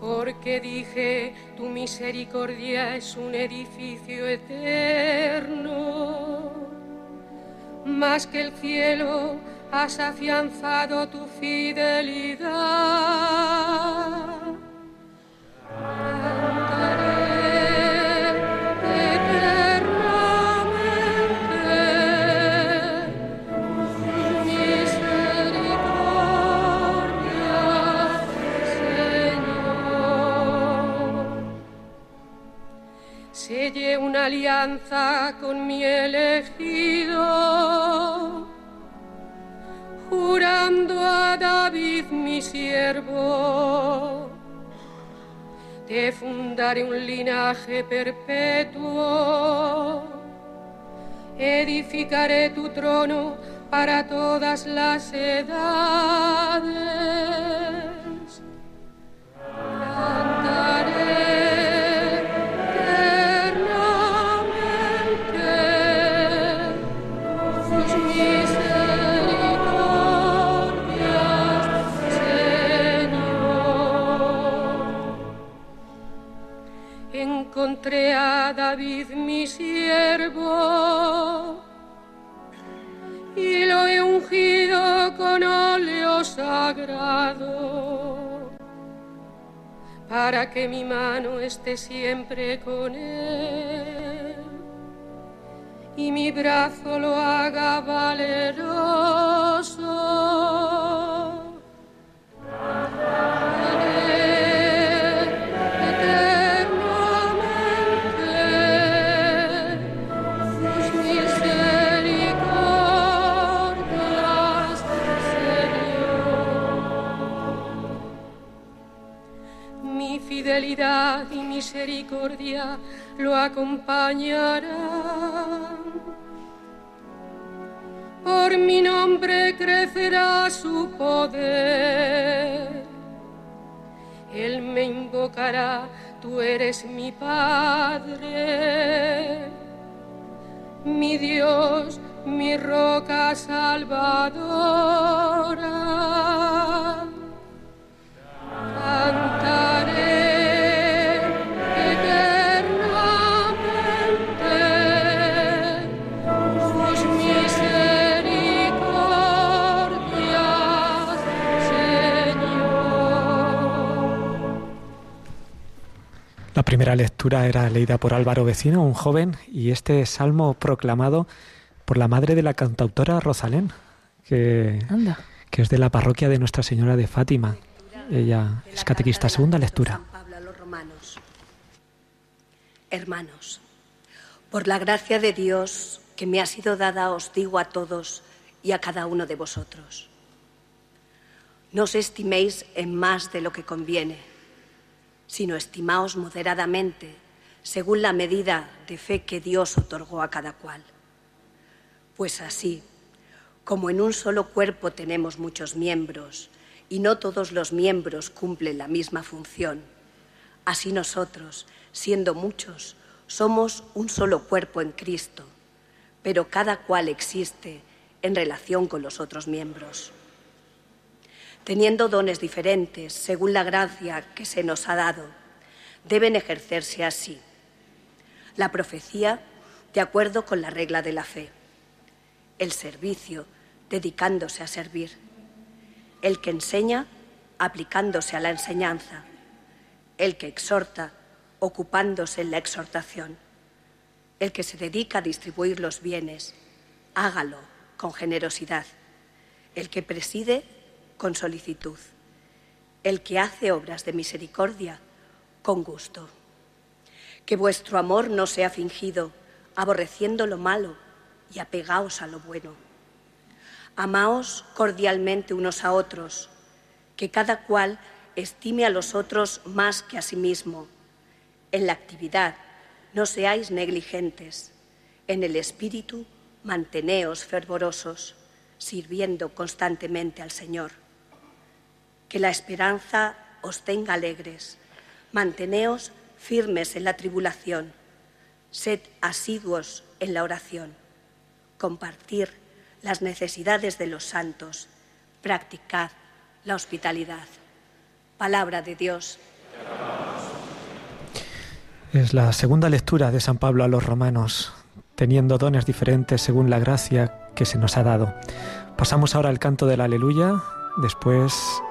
Porque dije, tu misericordia es un edificio eterno. Más que el cielo has afianzado tu fidelidad. Selle una alianza con mi elegido, jurando a David mi siervo te fundaré un linaje perpetuo, edificaré tu trono para todas las edades. Encontré a David mi siervo y lo he ungido con óleo sagrado para que mi mano esté siempre con él y mi brazo lo haga valeroso. Y misericordia lo acompañarán. Por mi nombre crecerá su poder. Él me invocará, tú eres mi Padre, mi Dios, mi roca salvadora. Cantaré. La primera lectura era leída por Álvaro Vecino, un joven, y este salmo proclamado por la madre de la cantautora Rosalén, que, que es de la parroquia de Nuestra Señora de Fátima. Ella es catequista. Segunda lectura. Hermanos, por la gracia de Dios que me ha sido dada, os digo a todos y a cada uno de vosotros. No os estiméis en más de lo que conviene sino estimaos moderadamente, según la medida de fe que Dios otorgó a cada cual. Pues así, como en un solo cuerpo tenemos muchos miembros, y no todos los miembros cumplen la misma función, así nosotros, siendo muchos, somos un solo cuerpo en Cristo, pero cada cual existe en relación con los otros miembros teniendo dones diferentes según la gracia que se nos ha dado, deben ejercerse así. La profecía, de acuerdo con la regla de la fe. El servicio, dedicándose a servir. El que enseña, aplicándose a la enseñanza. El que exhorta, ocupándose en la exhortación. El que se dedica a distribuir los bienes, hágalo con generosidad. El que preside, con solicitud. El que hace obras de misericordia, con gusto. Que vuestro amor no sea fingido, aborreciendo lo malo y apegaos a lo bueno. Amaos cordialmente unos a otros, que cada cual estime a los otros más que a sí mismo. En la actividad no seáis negligentes. En el espíritu manteneos fervorosos, sirviendo constantemente al Señor que la esperanza os tenga alegres. Manteneos firmes en la tribulación. Sed asiduos en la oración. Compartir las necesidades de los santos. Practicad la hospitalidad. Palabra de Dios. Es la segunda lectura de San Pablo a los romanos, teniendo dones diferentes según la gracia que se nos ha dado. Pasamos ahora al canto del aleluya, después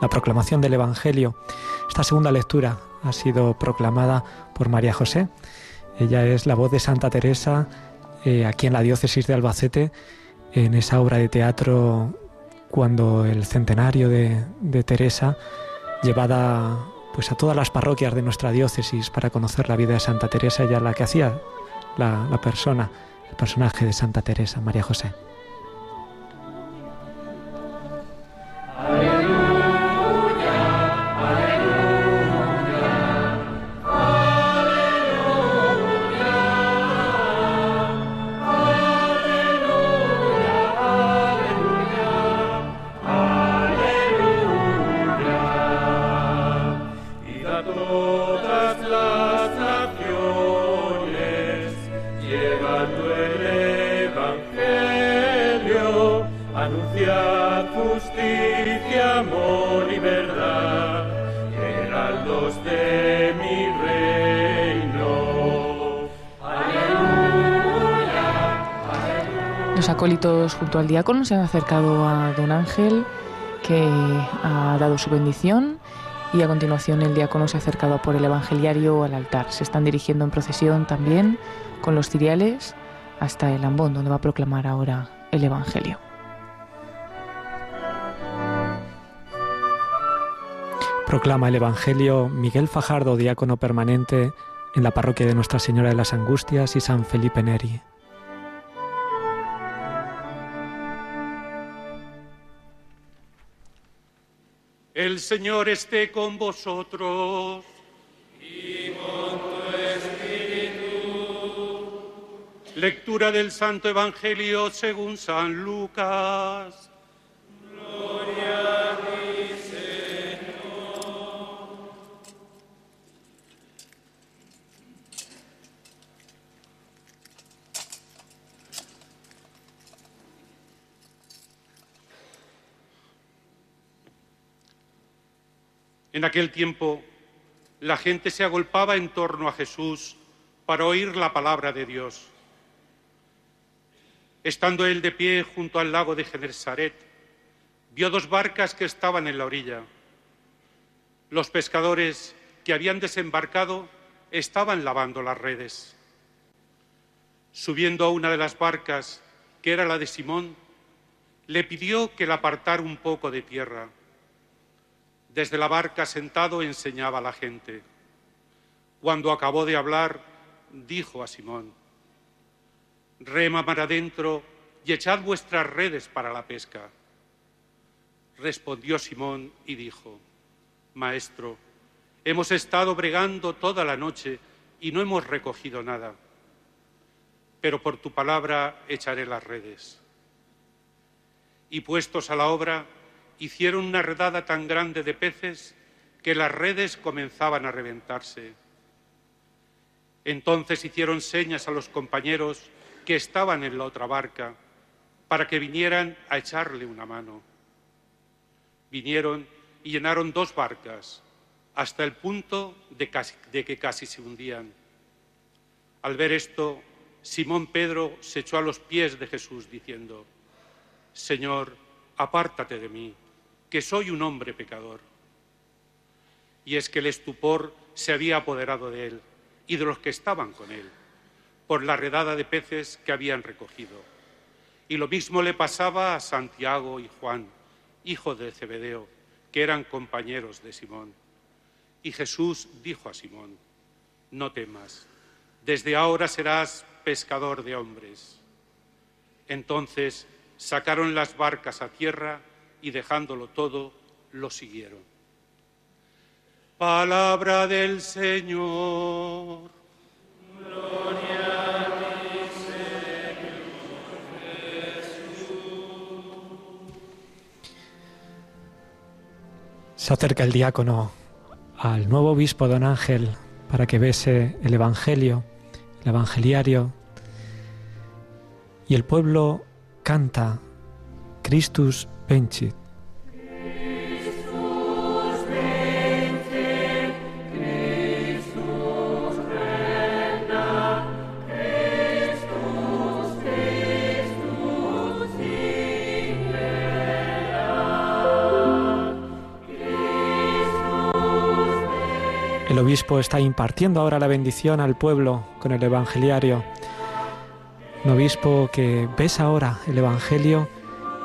la proclamación del Evangelio. Esta segunda lectura ha sido proclamada por María José. Ella es la voz de Santa Teresa eh, aquí en la diócesis de Albacete, en esa obra de teatro cuando el centenario de, Teresa, llevada pues a todas las parroquias de nuestra diócesis para conocer la vida de Santa Teresa, ella la que hacía la persona, el personaje de Santa Teresa, María José. Junto al diácono se han acercado a don Ángel, que ha dado su bendición y a continuación el diácono se ha acercado por el evangeliario al altar. Se están dirigiendo en procesión también con los ciriales hasta el ambón, donde va a proclamar ahora el evangelio. Proclama el evangelio Miguel Fajardo, diácono permanente en la parroquia de Nuestra Señora de las Angustias y San Felipe Neri. El Señor esté con vosotros. Y con tu espíritu. Lectura del Santo Evangelio según San Lucas. Gloria a ti, En aquel tiempo, la gente se agolpaba en torno a Jesús para oír la palabra de Dios. Estando él de pie junto al lago de Genesaret, vio dos barcas que estaban en la orilla. Los pescadores que habían desembarcado estaban lavando las redes. Subiendo a una de las barcas, que era la de Simón, le pidió que la apartara un poco de tierra. Desde la barca sentado enseñaba a la gente. Cuando acabó de hablar, dijo a Simón, Rema mar adentro y echad vuestras redes para la pesca. Respondió Simón y dijo, Maestro, hemos estado bregando toda la noche y no hemos recogido nada, pero por tu palabra echaré las redes. Y puestos a la obra, hicieron una redada tan grande de peces que las redes comenzaban a reventarse. Entonces hicieron señas a los compañeros que estaban en la otra barca para que vinieran a echarle una mano. Vinieron y llenaron dos barcas hasta el punto de, que casi se hundían. Al ver esto, Simón Pedro se echó a los pies de Jesús diciendo, Señor, apártate de mí, que soy un hombre pecador. Y es que el estupor se había apoderado de él y de los que estaban con él, por la redada de peces que habían recogido. Y lo mismo le pasaba a Santiago y Juan, hijo de Zebedeo, que eran compañeros de Simón. Y Jesús dijo a Simón, no temas, desde ahora serás pescador de hombres. Entonces sacaron las barcas a tierra y dejándolo todo, lo siguieron. Palabra del Señor. Gloria Señor Se acerca el diácono al nuevo obispo don Ángel para que bese el Evangelio, el Evangeliario, y el pueblo canta Christus Pencit. El obispo está impartiendo ahora la bendición al pueblo con el evangeliario. Un obispo que besa ahora el evangelio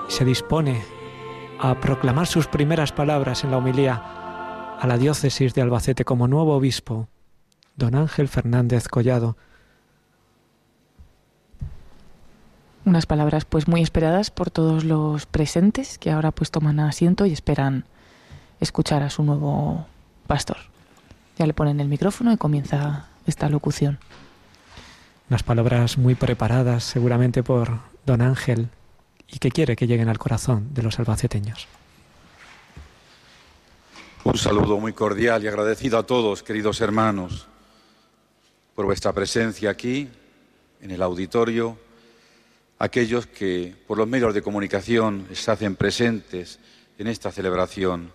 se dispone a proclamar sus primeras palabras en la homilía a la diócesis de Albacete como nuevo obispo, don Ángel Fernández Collado. Unas palabras pues muy esperadas por todos los presentes que ahora pues toman asiento y esperan escuchar a su nuevo pastor. Ya le ponen el micrófono y comienza esta locución. Unas palabras muy preparadas seguramente por don Ángel y que quiere que lleguen al corazón de los albaceteños. Un saludo muy cordial y agradecido a todos, queridos hermanos, por vuestra presencia aquí, en el auditorio, aquellos que por los medios de comunicación se hacen presentes en esta celebración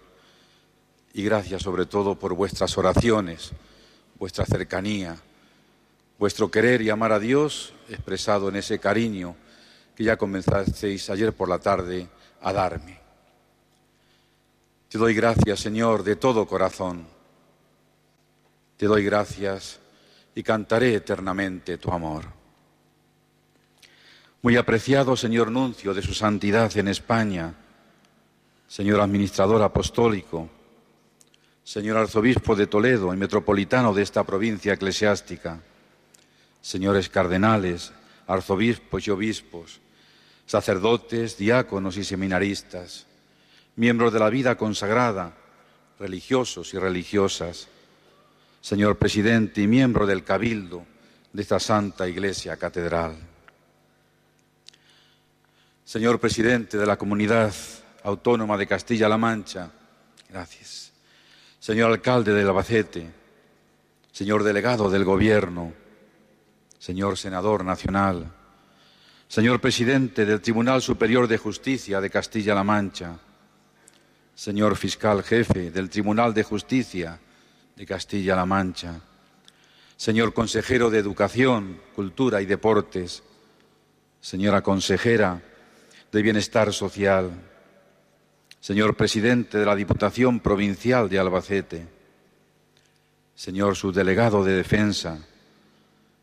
y gracias sobre todo por vuestras oraciones, vuestra cercanía, vuestro querer y amar a Dios expresado en ese cariño que ya comenzasteis ayer por la tarde a darme. Te doy gracias, Señor, de todo corazón. Te doy gracias y cantaré eternamente tu amor. Muy apreciado Señor Nuncio de su Santidad en España, Señor Administrador Apostólico, Señor Arzobispo de Toledo y Metropolitano de esta provincia eclesiástica, señores cardenales, arzobispos y obispos, sacerdotes, diáconos y seminaristas, miembros de la vida consagrada, religiosos y religiosas, señor presidente y miembro del Cabildo de esta Santa Iglesia Catedral, señor presidente de la Comunidad Autónoma de Castilla-La Mancha, gracias, señor alcalde del Albacete, señor delegado del Gobierno, señor senador nacional, señor presidente del Tribunal Superior de Justicia de Castilla-La Mancha, señor fiscal jefe del Tribunal de Justicia de Castilla-La Mancha, señor consejero de Educación, Cultura y Deportes, señora consejera de Bienestar Social, señor presidente de la Diputación Provincial de Albacete, señor subdelegado de Defensa,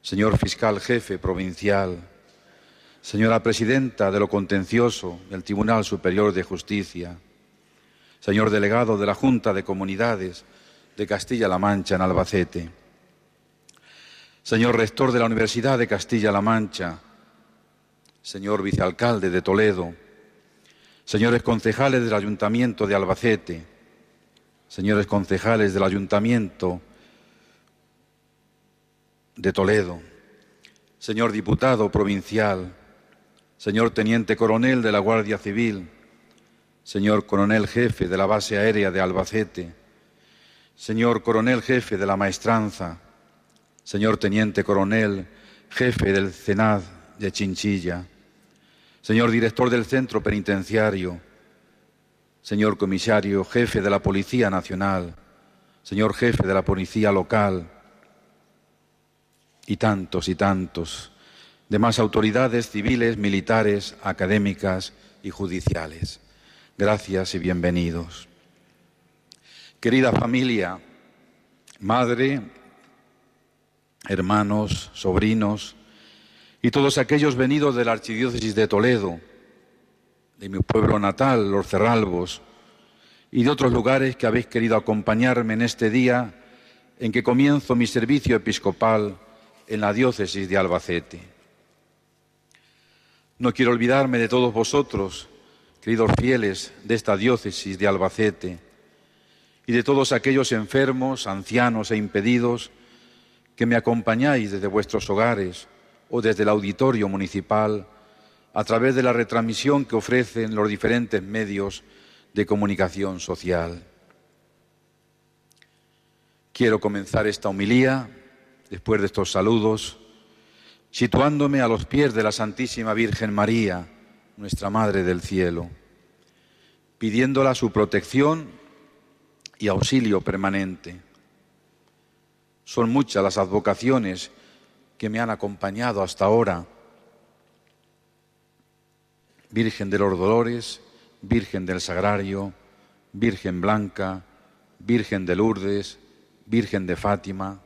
señor fiscal jefe provincial, señora presidenta de lo contencioso del Tribunal Superior de Justicia, señor delegado de la Junta de Comunidades de Castilla-La Mancha en Albacete, señor rector de la Universidad de Castilla-La Mancha, señor vicealcalde de Toledo, señores concejales del Ayuntamiento de Albacete, señores concejales del Ayuntamiento de Toledo, señor diputado provincial, señor teniente coronel de la Guardia Civil, señor coronel jefe de la base aérea de Albacete, señor coronel jefe de la maestranza, señor teniente coronel jefe del CENAD de Chinchilla, señor director del centro penitenciario, señor comisario jefe de la Policía Nacional, señor jefe de la Policía Local, y tantos y tantos demás autoridades civiles, militares, académicas y judiciales. Gracias y bienvenidos. Querida familia, madre, hermanos, sobrinos y todos aquellos venidos de la Archidiócesis de Toledo, de mi pueblo natal, los Cerralbos, y de otros lugares que habéis querido acompañarme en este día en que comienzo mi servicio episcopal en la diócesis de Albacete. No quiero olvidarme de todos vosotros, queridos fieles de esta diócesis de Albacete, y de todos aquellos enfermos, ancianos e impedidos que me acompañáis desde vuestros hogares o desde el auditorio municipal a través de la retransmisión que ofrecen los diferentes medios de comunicación social. Quiero comenzar esta homilía después de estos saludos, situándome a los pies de la Santísima Virgen María, nuestra Madre del Cielo, pidiéndola su protección y auxilio permanente. Son muchas las advocaciones que me han acompañado hasta ahora. Virgen de los Dolores, Virgen del Sagrario, Virgen Blanca, Virgen de Lourdes, Virgen de Fátima,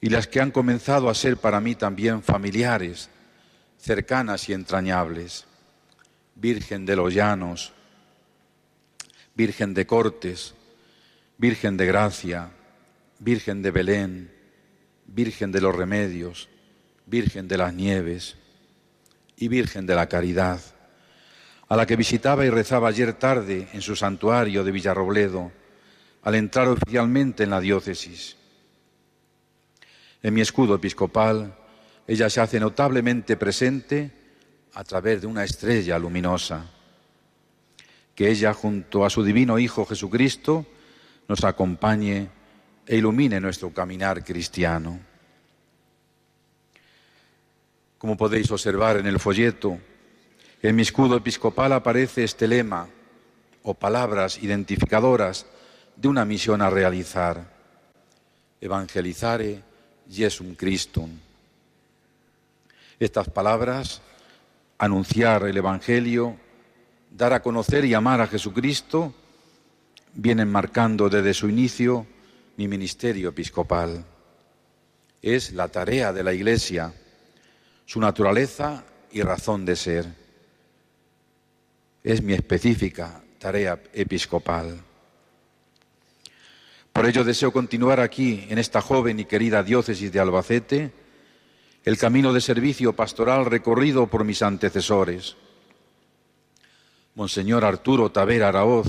y las que han comenzado a ser para mí también familiares, cercanas y entrañables. Virgen de los Llanos, Virgen de Cortes, Virgen de Gracia, Virgen de Belén, Virgen de los Remedios, Virgen de las Nieves y Virgen de la Caridad, a la que visitaba y rezaba ayer tarde en su santuario de Villarrobledo, al entrar oficialmente en la diócesis. En mi escudo episcopal, ella se hace notablemente presente a través de una estrella luminosa. Que ella, junto a su divino Hijo Jesucristo, nos acompañe e ilumine nuestro caminar cristiano. Como podéis observar en el folleto, en mi escudo episcopal aparece este lema o palabras identificadoras de una misión a realizar. Evangelizare Jesum Christum. Estas palabras, anunciar el Evangelio, dar a conocer y amar a Jesucristo, vienen marcando desde su inicio mi ministerio episcopal. Es la tarea de la Iglesia, su naturaleza y razón de ser. Es mi específica tarea episcopal. Por ello deseo continuar aquí, en esta joven y querida diócesis de Albacete, el camino de servicio pastoral recorrido por mis antecesores. Monseñor Arturo Tavera Araoz,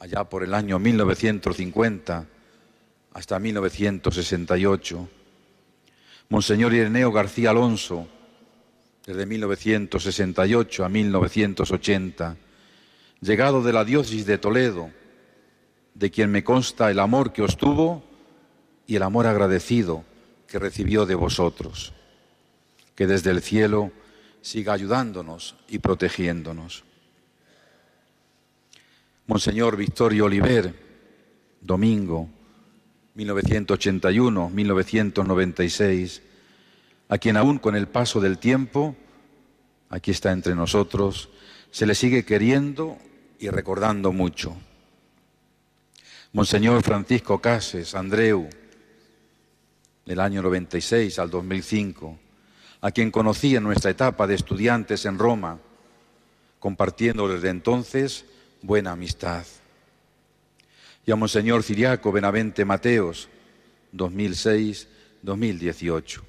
allá por el año 1950 hasta 1968. Monseñor Ireneo García Alonso, desde 1968 a 1980, llegado de la diócesis de Toledo, de quien me consta el amor que os tuvo y el amor agradecido que recibió de vosotros. Que desde el cielo siga ayudándonos y protegiéndonos. Monseñor Victorio Oliver, domingo 1981-1996, a quien aún con el paso del tiempo, aquí está entre nosotros, se le sigue queriendo y recordando mucho. Monseñor Francisco Cases, Andreu, del año 96 al 2005, a quien conocí en nuestra etapa de estudiantes en Roma, compartiendo desde entonces buena amistad. Y a Monseñor Ciriaco Benavente Mateos, 2006-2018.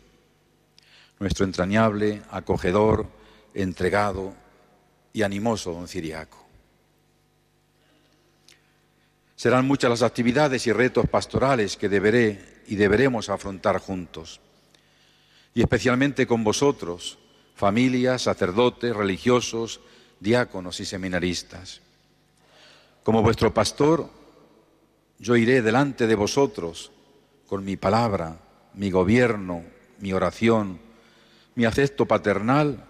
Nuestro entrañable, acogedor, entregado y animoso don Ciriaco. Serán muchas las actividades y retos pastorales que deberé y deberemos afrontar juntos. Y especialmente con vosotros, familias, sacerdotes, religiosos, diáconos y seminaristas. Como vuestro pastor, yo iré delante de vosotros con mi palabra, mi gobierno, mi oración, mi afecto paternal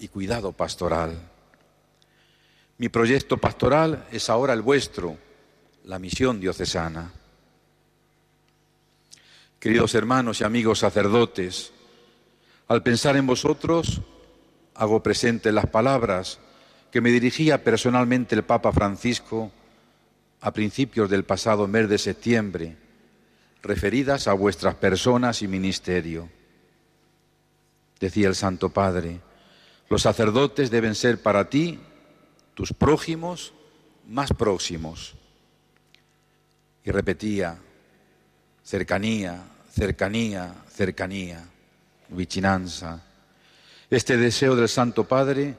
y cuidado pastoral. Mi proyecto pastoral es ahora el vuestro, la misión diocesana. Queridos hermanos y amigos sacerdotes, al pensar en vosotros, hago presente las palabras que me dirigía personalmente el Papa Francisco a principios del pasado mes de septiembre, referidas a vuestras personas y ministerio. Decía el Santo Padre, los sacerdotes deben ser para ti, tus prójimos, más próximos. Y repetía, cercanía, cercanía, cercanía, vicinanza. Este deseo del Santo Padre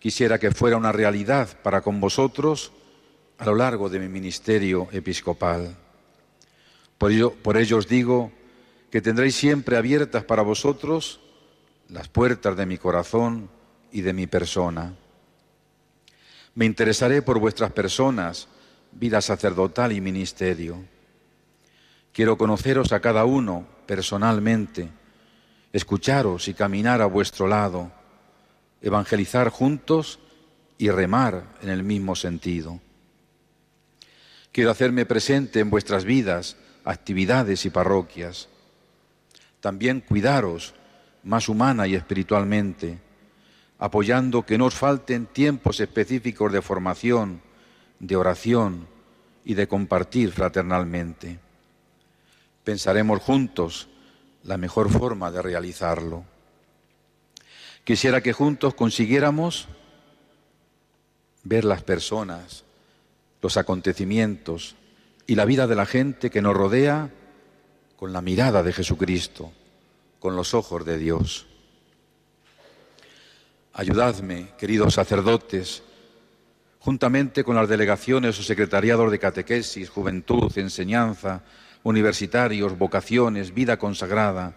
quisiera que fuera una realidad para con vosotros a lo largo de mi ministerio episcopal. Por ello, por ello os digo que tendréis siempre abiertas para vosotros las puertas de mi corazón y de mi persona. Me interesaré por vuestras personas, vida sacerdotal y ministerio. Quiero conoceros a cada uno personalmente, escucharos y caminar a vuestro lado evangelizar juntos y remar en el mismo sentido. Quiero hacerme presente en vuestras vidas, actividades y parroquias. También cuidaros más humana y espiritualmente, apoyando que no os falten tiempos específicos de formación, de oración y de compartir fraternalmente. Pensaremos juntos la mejor forma de realizarlo. Quisiera que juntos consiguiéramos ver las personas, los acontecimientos y la vida de la gente que nos rodea con la mirada de Jesucristo, con los ojos de Dios. Ayudadme, queridos sacerdotes, juntamente con las delegaciones o secretariados de catequesis, juventud, enseñanza, universitarios, vocaciones, vida consagrada,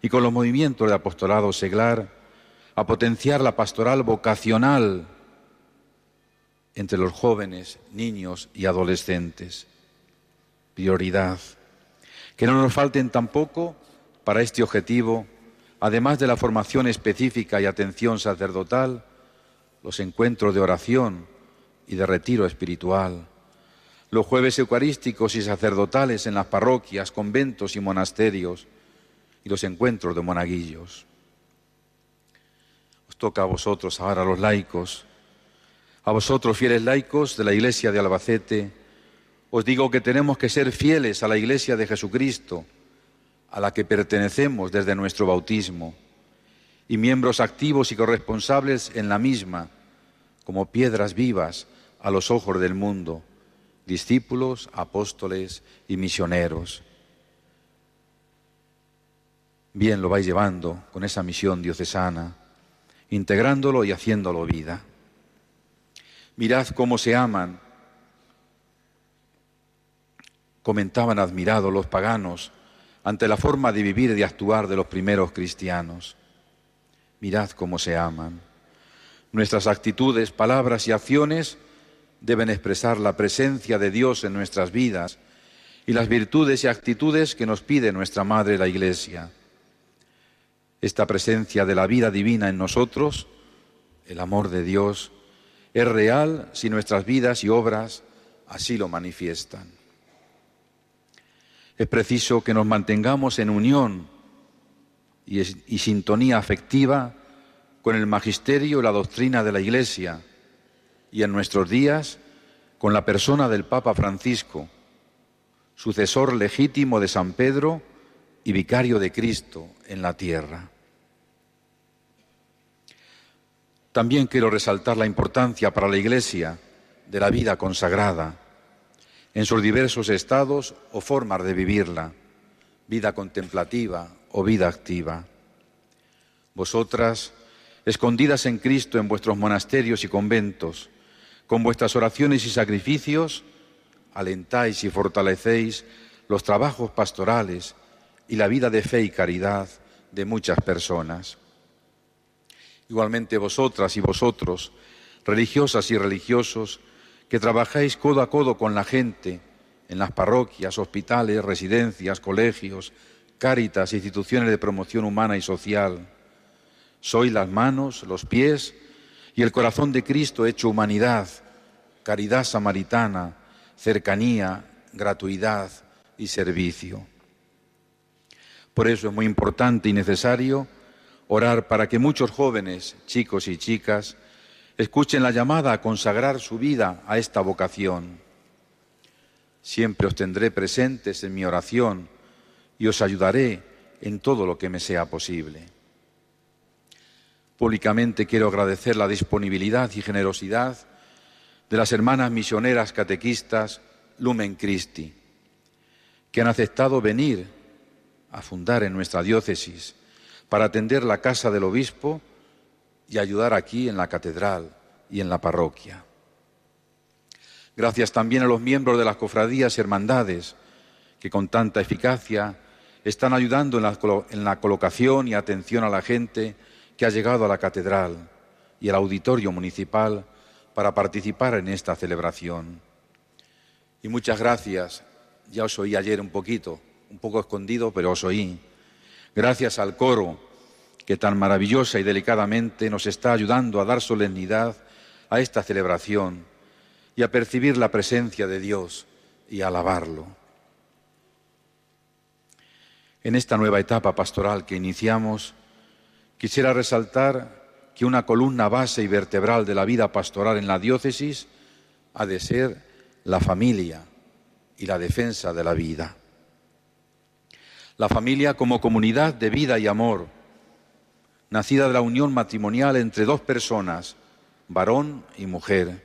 y con los movimientos de apostolado seglar, a potenciar la pastoral vocacional entre los jóvenes, niños y adolescentes. Prioridad. Que no nos falten tampoco para este objetivo además de la formación específica y atención sacerdotal, los encuentros de oración y de retiro espiritual, los jueves eucarísticos y sacerdotales en las parroquias, conventos y monasterios, y los encuentros de monaguillos. Os toca a vosotros ahora, los laicos, a vosotros, fieles laicos de la Iglesia de Albacete, os digo que tenemos que ser fieles a la Iglesia de Jesucristo, a la que pertenecemos desde nuestro bautismo, y miembros activos y corresponsables en la misma, como piedras vivas a los ojos del mundo, discípulos, apóstoles y misioneros. Bien lo vais llevando con esa misión diocesana, integrándolo y haciéndolo vida. Mirad cómo se aman, comentaban admirados los paganos ante la forma de vivir y de actuar de los primeros cristianos. Mirad cómo se aman. Nuestras actitudes, palabras y acciones deben expresar la presencia de Dios en nuestras vidas y las virtudes y actitudes que nos pide nuestra Madre la Iglesia. Esta presencia de la vida divina en nosotros, el amor de Dios, es real si nuestras vidas y obras así lo manifiestan. Es preciso que nos mantengamos en unión y, sintonía afectiva con el magisterio y la doctrina de la Iglesia y en nuestros días con la persona del Papa Francisco, sucesor legítimo de San Pedro y vicario de Cristo en la tierra. También quiero resaltar la importancia para la Iglesia de la vida consagrada, en sus diversos estados o formas de vivirla, vida contemplativa o vida activa. Vosotras, escondidas en Cristo en vuestros monasterios y conventos, con vuestras oraciones y sacrificios, alentáis y fortalecéis los trabajos pastorales y la vida de fe y caridad de muchas personas. Igualmente vosotras y vosotros, religiosas y religiosos, que trabajáis codo a codo con la gente en las parroquias, hospitales, residencias, colegios, cáritas, instituciones de promoción humana y social. Sois las manos, los pies y el corazón de Cristo hecho humanidad, caridad samaritana, cercanía, gratuidad y servicio. Por eso es muy importante y necesario orar para que muchos jóvenes, chicos y chicas, escuchen la llamada a consagrar su vida a esta vocación. Siempre os tendré presentes en mi oración y os ayudaré en todo lo que me sea posible. Públicamente quiero agradecer la disponibilidad y generosidad de las hermanas misioneras catequistas Lumen Christi, que han aceptado venir a fundar en nuestra diócesis para atender la casa del obispo y ayudar aquí en la catedral y en la parroquia. Gracias también a los miembros de las cofradías y hermandades que con tanta eficacia están ayudando en la, colocación y atención a la gente que ha llegado a la catedral y al auditorio municipal para participar en esta celebración. Y muchas gracias, ya os oí ayer un poquito, un poco escondido, pero os oí. Gracias al coro que tan maravillosa y delicadamente nos está ayudando a dar solemnidad a esta celebración y a percibir la presencia de Dios y a alabarlo. En esta nueva etapa pastoral que iniciamos, quisiera resaltar que una columna base y vertebral de la vida pastoral en la diócesis ha de ser la familia y la defensa de la vida. La familia como comunidad de vida y amor, nacida de la unión matrimonial entre dos personas, varón y mujer.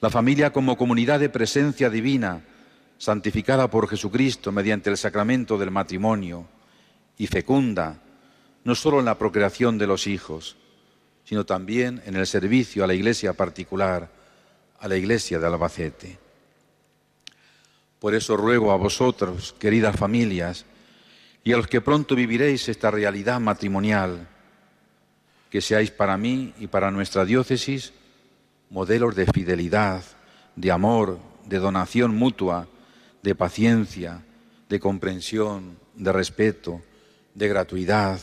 La familia como comunidad de presencia divina, santificada por Jesucristo mediante el sacramento del matrimonio y fecunda, no solo en la procreación de los hijos, sino también en el servicio a la iglesia particular, a la iglesia de Albacete. Por eso ruego a vosotros, queridas familias, y a los que pronto viviréis esta realidad matrimonial, que seáis para mí y para nuestra diócesis modelos de fidelidad, de amor, de donación mutua, de paciencia, de comprensión, de respeto, de gratuidad,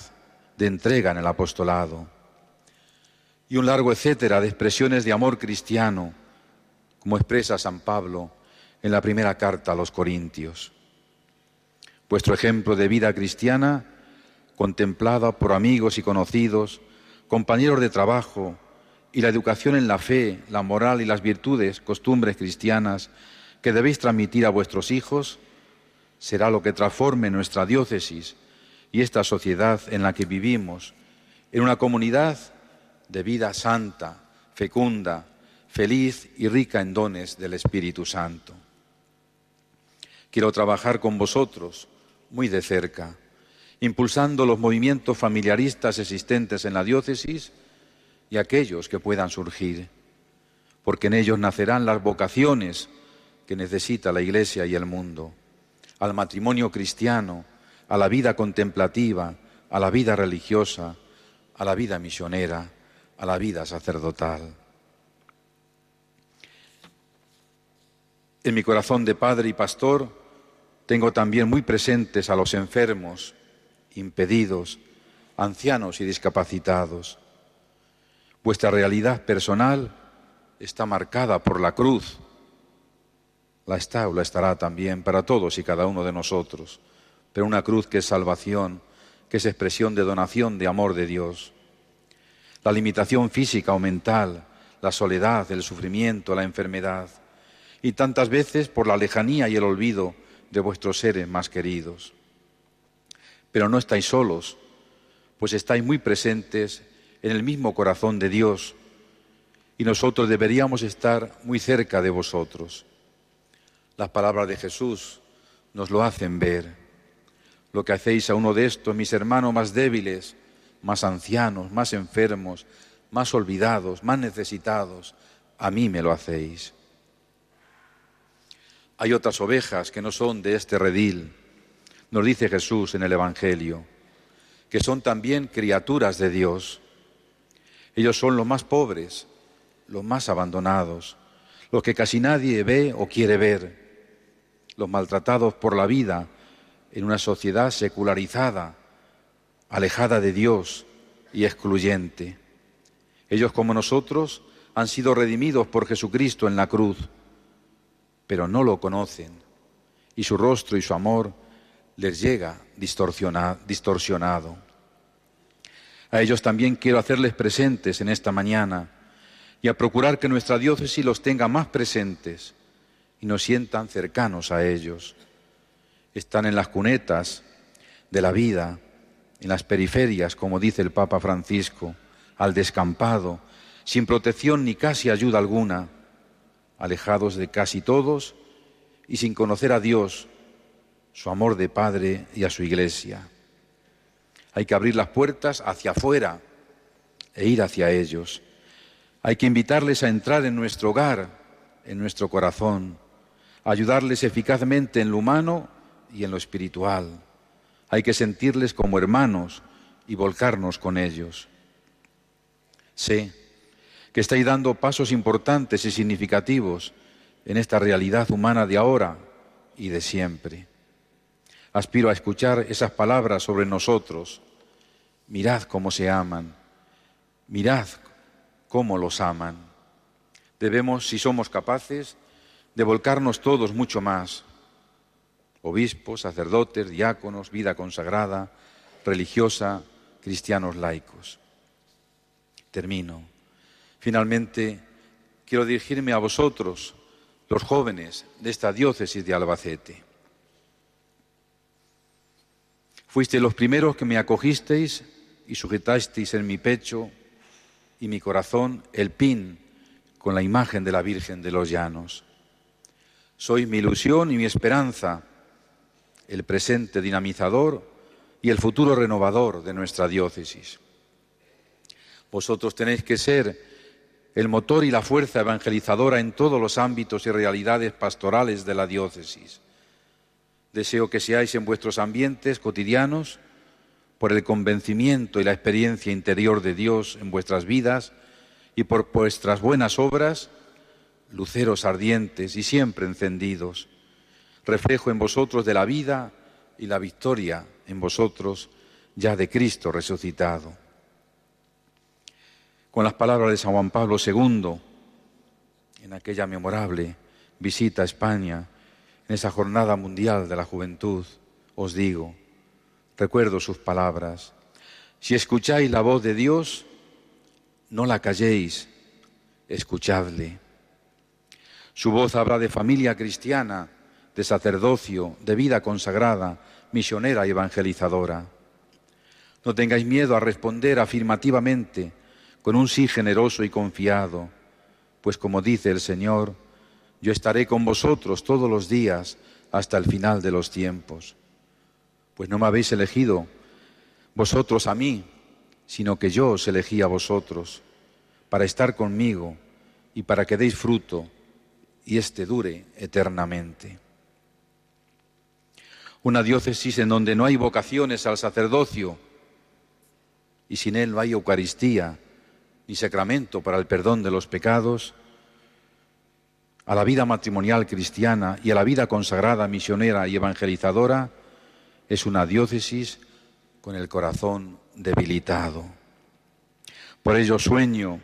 de entrega en el apostolado. Y un largo etcétera de expresiones de amor cristiano, como expresa San Pablo en la primera carta a los Corintios. Vuestro ejemplo de vida cristiana, contemplada por amigos y conocidos, compañeros de trabajo, y la educación en la fe, la moral y las virtudes, costumbres cristianas que debéis transmitir a vuestros hijos, será lo que transforme nuestra diócesis y esta sociedad en la que vivimos en una comunidad de vida santa, fecunda, feliz y rica en dones del Espíritu Santo. Quiero trabajar con vosotros muy de cerca, impulsando los movimientos familiaristas existentes en la diócesis y aquellos que puedan surgir, porque en ellos nacerán las vocaciones que necesita la Iglesia y el mundo, al matrimonio cristiano, a la vida contemplativa, a la vida religiosa, a la vida misionera, a la vida sacerdotal. En mi corazón de padre y pastor tengo también muy presentes a los enfermos, impedidos, ancianos y discapacitados. Vuestra realidad personal está marcada por la cruz. La está estará también para todos y cada uno de nosotros, pero una cruz que es salvación, que es expresión de donación de amor de Dios. La limitación física o mental, la soledad, el sufrimiento, la enfermedad, y tantas veces por la lejanía y el olvido de vuestros seres más queridos. Pero no estáis solos, pues estáis muy presentes en el mismo corazón de Dios y nosotros deberíamos estar muy cerca de vosotros. Las palabras de Jesús nos lo hacen ver. Lo que hacéis a uno de estos, mis hermanos más débiles, más ancianos, más enfermos, más olvidados, más necesitados, a mí me lo hacéis. Hay otras ovejas que no son de este redil, nos dice Jesús en el Evangelio, que son también criaturas de Dios ellos son los más pobres, los más abandonados, los que casi nadie ve o quiere ver, los maltratados por la vida en una sociedad secularizada, alejada de Dios y excluyente. Ellos como nosotros han sido redimidos por Jesucristo en la cruz, pero no lo conocen y su rostro y su amor les llega distorsionado. A ellos también quiero hacerles presentes en esta mañana y a procurar que nuestra diócesis los tenga más presentes y nos sientan cercanos a ellos. Están en las cunetas de la vida, en las periferias, como dice el Papa Francisco, al descampado, sin protección ni casi ayuda alguna, alejados de casi todos y sin conocer a Dios, su amor de Padre y a su Iglesia. Hay que abrir las puertas hacia afuera e ir hacia ellos. Hay que invitarles a entrar en nuestro hogar, en nuestro corazón, ayudarles eficazmente en lo humano y en lo espiritual. Hay que sentirles como hermanos y volcarnos con ellos. Sé que estáis dando pasos importantes y significativos en esta realidad humana de ahora y de siempre. Aspiro a escuchar esas palabras sobre nosotros. Mirad cómo se aman. Mirad cómo los aman. Debemos, si somos capaces, de volcarnos todos mucho más. Obispos, sacerdotes, diáconos, vida consagrada, religiosa, cristianos laicos. Termino. Finalmente, quiero dirigirme a vosotros, los jóvenes de esta diócesis de Albacete. Fuisteis los primeros que me acogisteis y sujetasteis en mi pecho y mi corazón el pin con la imagen de la Virgen de los Llanos. Sois mi ilusión y mi esperanza, el presente dinamizador y el futuro renovador de nuestra diócesis. Vosotros tenéis que ser el motor y la fuerza evangelizadora en todos los ámbitos y realidades pastorales de la diócesis. Deseo que seáis en vuestros ambientes cotidianos, por el convencimiento y la experiencia interior de Dios en vuestras vidas y por vuestras buenas obras, luceros ardientes y siempre encendidos, reflejo en vosotros de la vida y la victoria en vosotros ya de Cristo resucitado. Con las palabras de San Juan Pablo II, en aquella memorable visita a España, en esa jornada mundial de la juventud, os digo, recuerdo sus palabras, si escucháis la voz de Dios, no la calléis, escuchadle. Su voz habla de familia cristiana, de sacerdocio, de vida consagrada, misionera y evangelizadora. No tengáis miedo a responder afirmativamente con un sí generoso y confiado, pues como dice el Señor, yo estaré con vosotros todos los días hasta el final de los tiempos. Pues no me habéis elegido vosotros a mí, sino que yo os elegí a vosotros para estar conmigo y para que deis fruto y éste dure eternamente. Una diócesis en donde no hay vocaciones al sacerdocio y sin él no hay Eucaristía ni sacramento para el perdón de los pecados, a la vida matrimonial cristiana y a la vida consagrada, misionera y evangelizadora, es una diócesis con el corazón debilitado. Por ello sueño,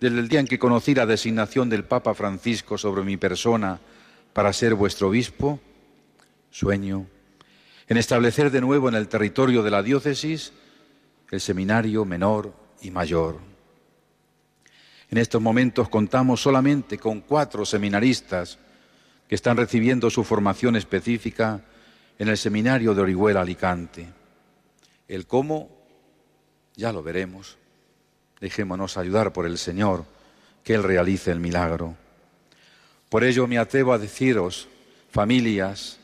desde el día en que conocí la designación del Papa Francisco sobre mi persona para ser vuestro obispo, sueño en establecer de nuevo en el territorio de la diócesis el seminario menor y mayor. En estos momentos contamos solamente con cuatro seminaristas que están recibiendo su formación específica en el seminario de Orihuela Alicante. El cómo ya lo veremos. Dejémonos ayudar por el Señor, que Él realice el milagro. Por ello me atrevo a deciros, familias,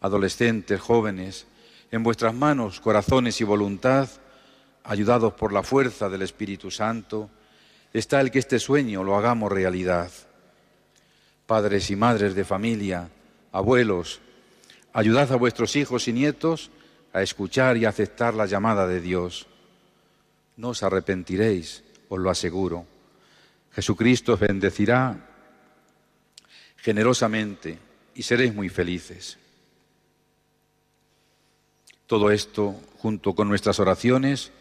adolescentes, jóvenes, en vuestras manos, corazones y voluntad, ayudados por la fuerza del Espíritu Santo, está el que este sueño lo hagamos realidad. Padres y madres de familia, abuelos, ayudad a vuestros hijos y nietos a escuchar y aceptar la llamada de Dios. No os arrepentiréis, os lo aseguro. Jesucristo os bendecirá generosamente y seréis muy felices. Todo esto, junto con nuestras oraciones,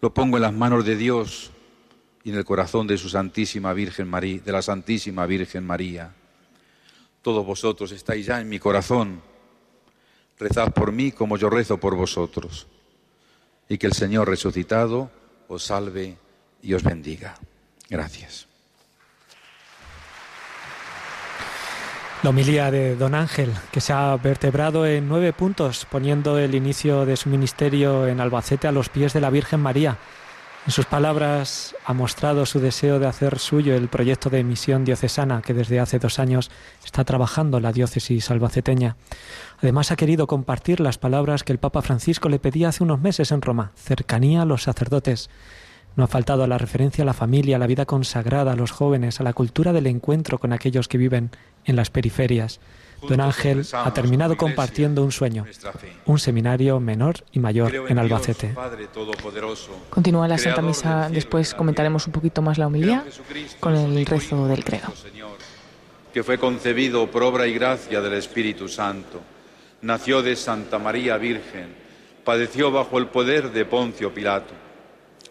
lo pongo en las manos de Dios y en el corazón de su Santísima Virgen María, de la Santísima Virgen María. Todos vosotros estáis ya en mi corazón. Rezad por mí como yo rezo por vosotros. Y que el Señor resucitado os salve y os bendiga. Gracias. La homilía de don Ángel, que se ha vertebrado en nueve puntos, poniendo el inicio de su ministerio en Albacete a los pies de la Virgen María. En sus palabras ha mostrado su deseo de hacer suyo el proyecto de misión diocesana que desde hace dos años está trabajando la diócesis albaceteña. Además ha querido compartir las palabras que el Papa Francisco le pedía hace unos meses en Roma, cercanía a los sacerdotes. No ha faltado la referencia a la familia, a la vida consagrada, a los jóvenes, a la cultura del encuentro con aquellos que viven en las periferias. Don Ángel ha terminado compartiendo un sueño, un seminario menor y mayor en Albacete. Continúa la Santa Misa, después comentaremos un poquito más la homilía con el rezo del credo. Que fue concebido por obra y gracia del Espíritu Santo, nació de Santa María Virgen, padeció bajo el poder de Poncio Pilato,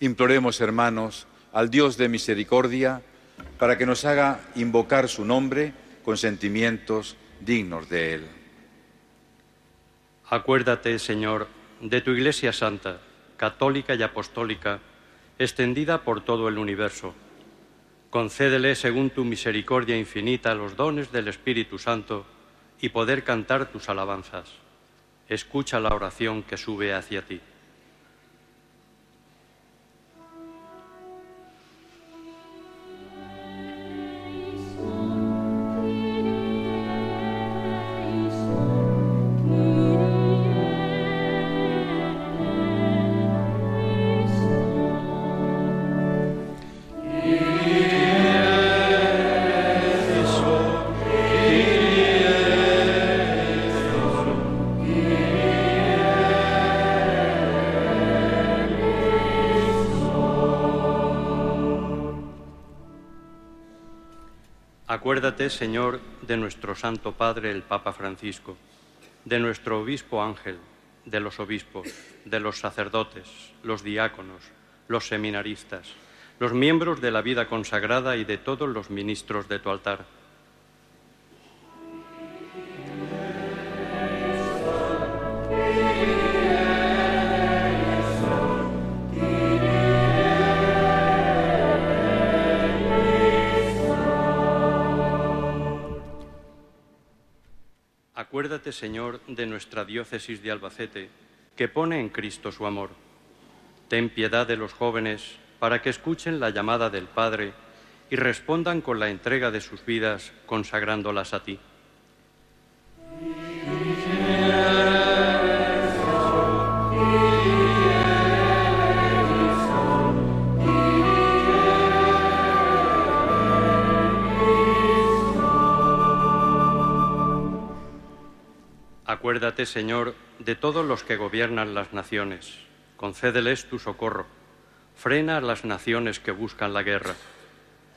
Imploremos, hermanos, al Dios de misericordia, para que nos haga invocar su nombre con sentimientos dignos de Él. Acuérdate, Señor, de tu Iglesia Santa, católica y apostólica, extendida por todo el universo. Concédele, según tu misericordia infinita, los dones del Espíritu Santo y poder cantar tus alabanzas. Escucha la oración que sube hacia ti. Señor, de nuestro Santo Padre, el Papa Francisco, de nuestro Obispo Ángel, de los obispos, de los sacerdotes, los diáconos, los seminaristas, los miembros de la vida consagrada y de todos los ministros de tu altar. Acuérdate, Señor, de nuestra diócesis de Albacete, que pone en Cristo su amor. Ten piedad de los jóvenes para que escuchen la llamada del Padre y respondan con la entrega de sus vidas consagrándolas a ti. Acuérdate, Señor, de todos los que gobiernan las naciones. Concédeles tu socorro. Frena a las naciones que buscan la guerra.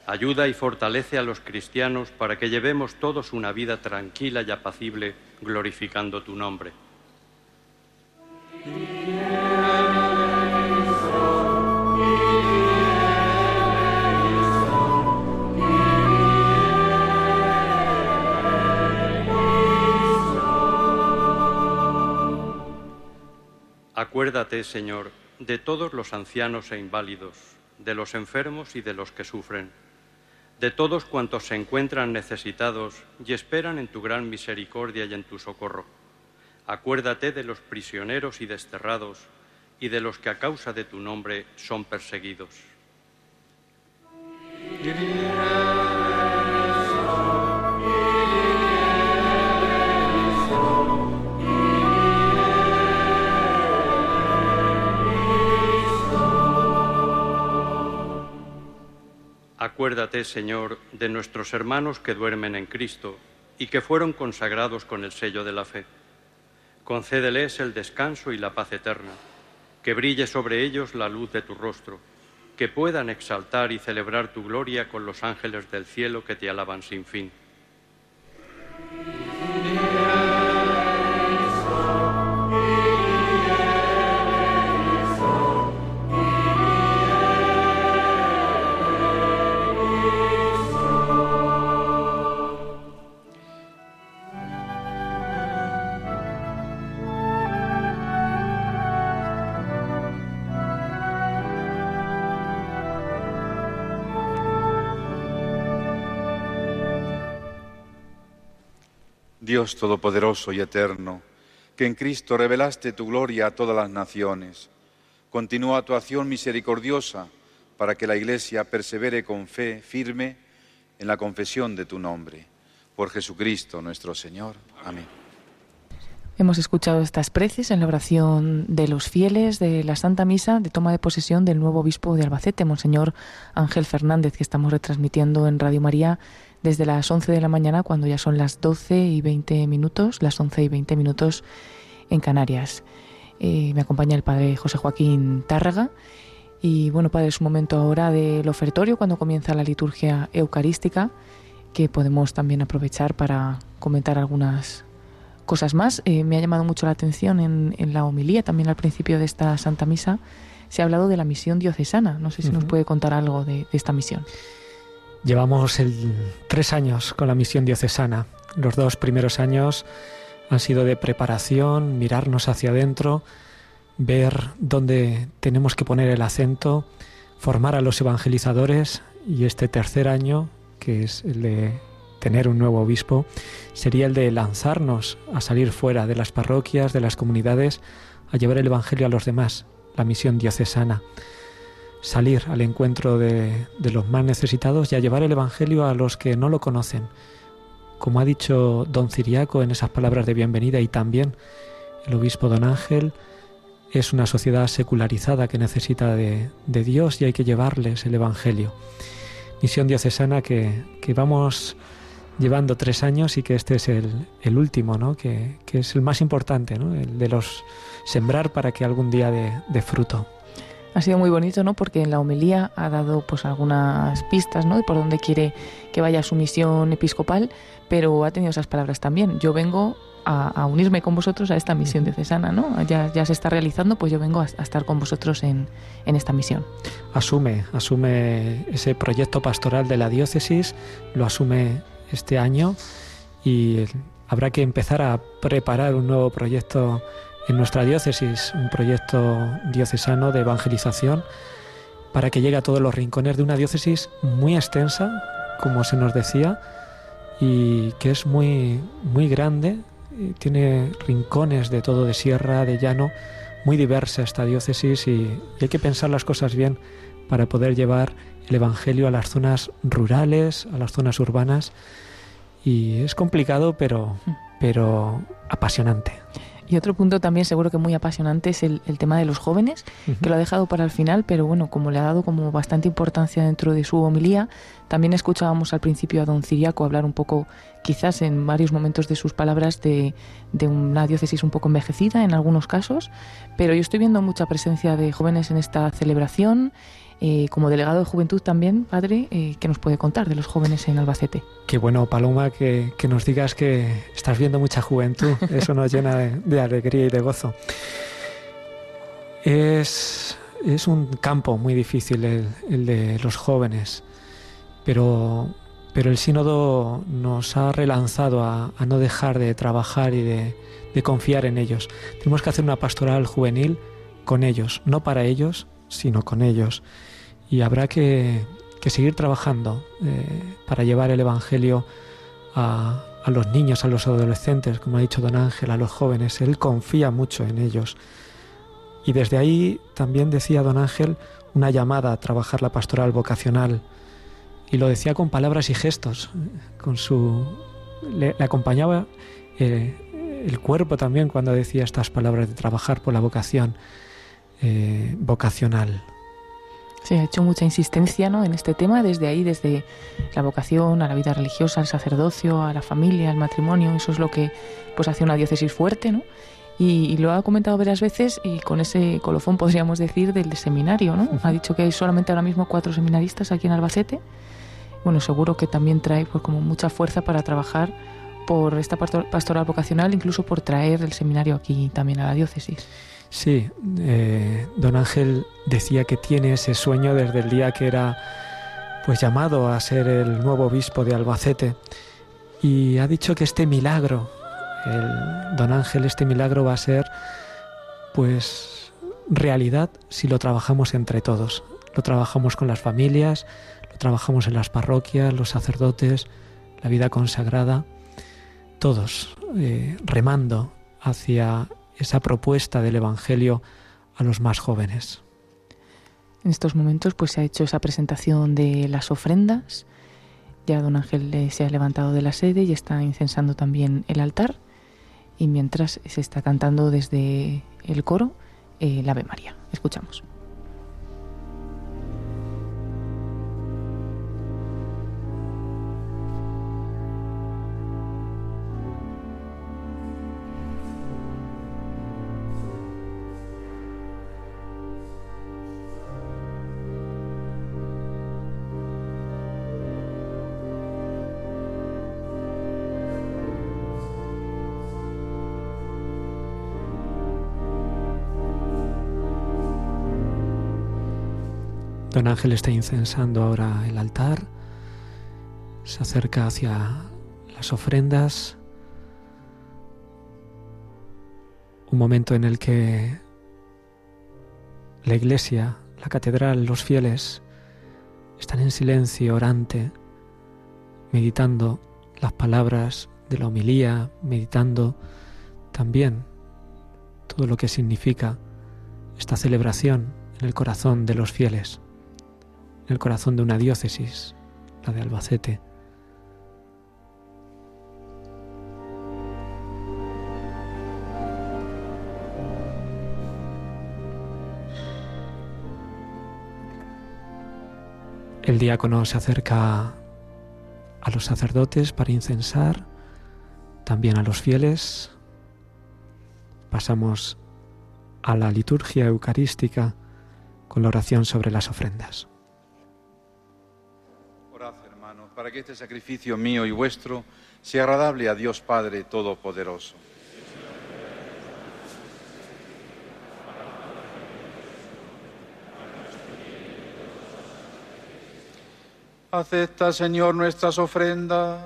Ayuda y fortalece a los cristianos para que llevemos todos una vida tranquila y apacible, glorificando tu nombre. Acuérdate, Señor, de todos los ancianos e inválidos, de los enfermos y de los que sufren, de todos cuantos se encuentran necesitados y esperan en tu gran misericordia y en tu socorro. Acuérdate de los prisioneros y desterrados y de los que a causa de tu nombre son perseguidos. Acuérdate, Señor, de nuestros hermanos que duermen en Cristo y que fueron consagrados con el sello de la fe. Concédeles el descanso y la paz eterna, que brille sobre ellos la luz de tu rostro, que puedan exaltar y celebrar tu gloria con los ángeles del cielo que te alaban sin fin. Dios Todopoderoso y Eterno, que en Cristo revelaste tu gloria a todas las naciones, continúa tu acción misericordiosa para que la Iglesia persevere con fe firme en la confesión de tu nombre. Por Jesucristo nuestro Señor. Amén. Hemos escuchado estas preces en la oración de los fieles de la Santa Misa de toma de posesión del nuevo obispo de Albacete, Monseñor Ángel Fernández, que estamos retransmitiendo en Radio María desde las 11 de la mañana cuando ya son las 12 y 20 minutos, las 11 y 20 minutos en Canarias. Eh, me acompaña el padre José Joaquín Tárraga. Y bueno, padre, es un momento ahora del ofertorio cuando comienza la liturgia eucarística, que podemos también aprovechar para comentar algunas cosas más. Eh, me ha llamado mucho la atención en, la homilía, también al principio de esta Santa Misa, se ha hablado de la misión diocesana. No sé si nos puede contar algo de esta misión. Llevamos tres años con la misión diocesana. Los dos primeros años han sido de preparación, mirarnos hacia adentro, ver dónde tenemos que poner el acento, formar a los evangelizadores y este tercer año, que es el de tener un nuevo obispo, sería el de lanzarnos a salir fuera de las parroquias, de las comunidades, a llevar el Evangelio a los demás, la misión diocesana salir al encuentro de, los más necesitados y a llevar el Evangelio a los que no lo conocen. Como ha dicho don Ciriaco en esas palabras de bienvenida y también el obispo don Ángel, es una sociedad secularizada que necesita de, Dios y hay que llevarles el Evangelio. Misión diocesana que, vamos llevando tres años y que este es el, último, ¿no? que, es el más importante, ¿no? el de los sembrar para que algún día dé de fruto. Ha sido muy bonito, ¿no? Porque en la homilía ha dado pues algunas pistas, ¿no? De por dónde quiere que vaya su misión episcopal, pero ha tenido esas palabras también. Yo vengo a, unirme con vosotros a esta misión diocesana, ¿no? Ya, ya se está realizando, pues yo vengo a, estar con vosotros en, en, esta misión. Asume, asume ese proyecto pastoral de la diócesis, lo asume este año y habrá que empezar a preparar un nuevo proyecto en nuestra diócesis, un proyecto diocesano de evangelización para que llegue a todos los rincones de una diócesis muy extensa, como se nos decía, y que es muy, muy grande, tiene rincones de todo, de sierra, de llano, muy diversa esta diócesis y, y hay que pensar las cosas bien para poder llevar el Evangelio a las zonas rurales, a las zonas urbanas. Y es complicado, pero, pero apasionante. Y otro punto también seguro que muy apasionante es el, tema de los jóvenes, que lo ha dejado para el final, pero bueno, como le ha dado como bastante importancia dentro de su homilía, también escuchábamos al principio a don Ciriaco hablar un poco, quizás en varios momentos de sus palabras, de, de una diócesis un poco envejecida en algunos casos, pero yo estoy viendo mucha presencia de jóvenes en esta celebración eh, como delegado de juventud también, padre, eh, ¿qué nos puede contar de los jóvenes en Albacete? Qué bueno, Paloma, que, nos digas que estás viendo mucha juventud. Eso nos llena de, alegría y de gozo. Es, un campo muy difícil el, de los jóvenes, pero, pero el sínodo nos ha relanzado a, no dejar de trabajar y de, de confiar en ellos. Tenemos que hacer una pastoral juvenil con ellos, no para ellos, sino con ellos y habrá que, seguir trabajando eh, para llevar el Evangelio a, los niños, a los adolescentes, como ha dicho don Ángel, a los jóvenes. Él confía mucho en ellos. Y desde ahí también decía don Ángel una llamada a trabajar la pastoral vocacional. Y lo decía con palabras y gestos, con su le, acompañaba eh, el cuerpo también cuando decía estas palabras de trabajar por la vocación eh, vocacional. Se ha hecho mucha insistencia ¿no? en este tema desde ahí, desde la vocación a la vida religiosa, al sacerdocio, a la familia, al matrimonio. Eso es lo que pues hace una diócesis fuerte, ¿no? Y, lo ha comentado varias veces y con ese colofón podríamos decir del seminario, ¿no? Ha dicho que hay solamente ahora mismo cuatro seminaristas aquí en Albacete. Bueno, seguro que también trae pues como mucha fuerza para trabajar por esta pastoral vocacional, incluso por traer el seminario aquí también a la diócesis. Sí, eh, don Ángel decía que tiene ese sueño desde el día que era pues llamado a ser el nuevo obispo de Albacete y ha dicho que este milagro, el, don Ángel, este milagro va a ser pues realidad si lo trabajamos entre todos. Lo trabajamos con las familias, lo trabajamos en las parroquias, los sacerdotes, la vida consagrada, todos eh, remando hacia esa propuesta del Evangelio a los más jóvenes. En estos momentos pues se ha hecho esa presentación de las ofrendas. Ya don Ángel se ha levantado de la sede y está incensando también el altar. Y mientras se está cantando desde el coro eh, el Ave María. Escuchamos. Ángel está incensando ahora el altar, se acerca hacia las ofrendas, un momento en el que la iglesia, la catedral, los fieles están en silencio orante, meditando las palabras de la homilía, meditando también todo lo que significa esta celebración en el corazón de los fieles el corazón de una diócesis, la de Albacete. El diácono se acerca a los sacerdotes para incensar, también a los fieles. Pasamos a la liturgia eucarística con la oración sobre las ofrendas. Para que este sacrificio mío y vuestro sea agradable a Dios Padre Todopoderoso. Acepta, Señor, nuestras ofrendas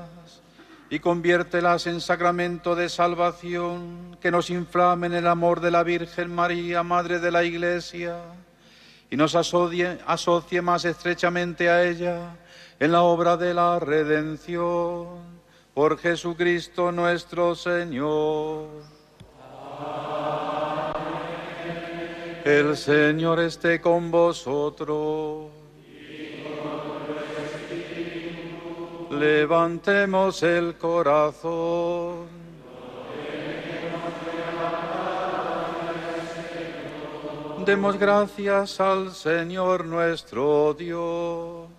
y conviértelas en sacramento de salvación que nos inflamen el amor de la Virgen María, Madre de la Iglesia, y nos asocie, asocie más estrechamente a ella en la obra de la redención. Por Jesucristo nuestro Señor. El Señor esté con vosotros. Levantemos el corazón. Demos gracias al Señor nuestro Dios.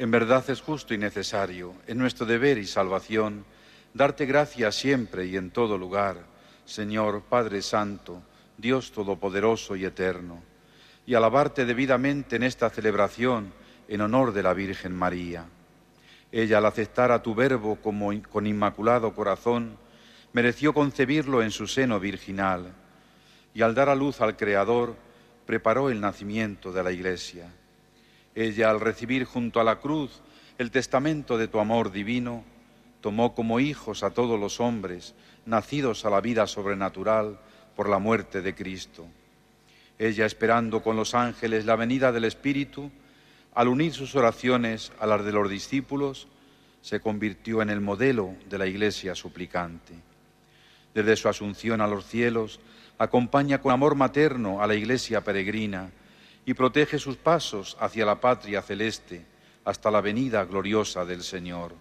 En verdad es justo y necesario, en nuestro deber y salvación, darte gracias siempre y en todo lugar, Señor Padre Santo, Dios Todopoderoso y Eterno y alabarte debidamente en esta celebración en honor de la Virgen María. Ella, al aceptar a tu verbo como con inmaculado corazón, mereció concebirlo en su seno virginal y al dar a luz al Creador, preparó el nacimiento de la Iglesia. Ella, al recibir junto a la cruz el testamento de tu amor divino, tomó como hijos a todos los hombres nacidos a la vida sobrenatural por la muerte de Cristo ella esperando con los ángeles la venida del Espíritu, al unir sus oraciones a las de los discípulos, se convirtió en el modelo de la Iglesia suplicante. Desde su asunción a los cielos, acompaña con amor materno a la Iglesia peregrina y protege sus pasos hacia la patria celeste hasta la venida gloriosa del Señor.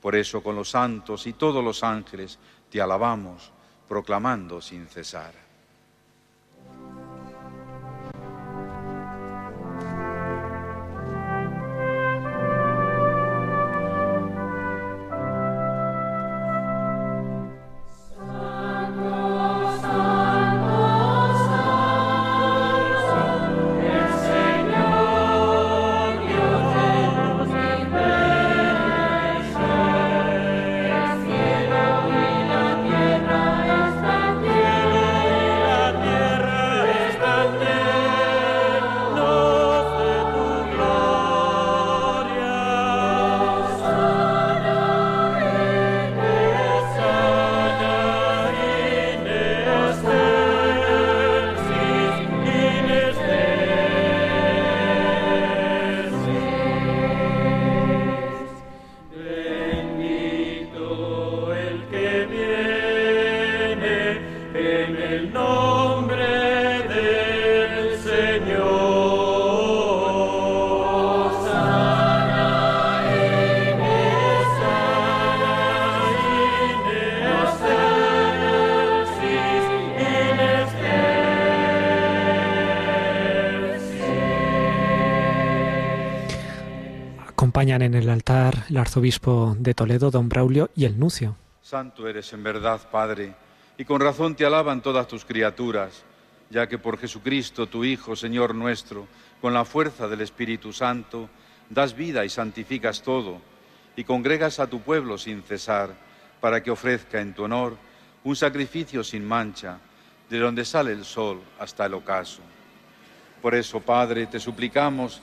Por eso con los santos y todos los ángeles te alabamos, proclamando sin cesar. En el altar el arzobispo de Toledo, don Braulio, y el nuncio. Santo eres en verdad, Padre, y con razón te alaban todas tus criaturas, ya que por Jesucristo, tu Hijo, Señor nuestro, con la fuerza del Espíritu Santo, das vida y santificas todo, y congregas a tu pueblo sin cesar, para que ofrezca en tu honor un sacrificio sin mancha, de donde sale el sol hasta el ocaso. Por eso, Padre, te suplicamos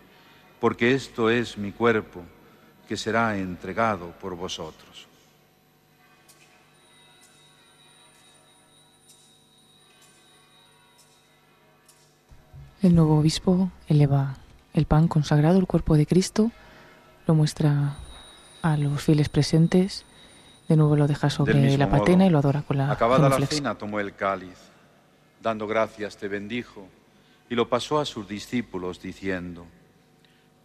porque esto es mi cuerpo que será entregado por vosotros. El nuevo obispo eleva el pan consagrado, el cuerpo de Cristo, lo muestra a los fieles presentes, De nuevo lo deja sobre la patena modo, y lo adora con la Acabada la cena, tomó el cáliz, dando gracias, te bendijo, y lo pasó a sus discípulos, diciendo,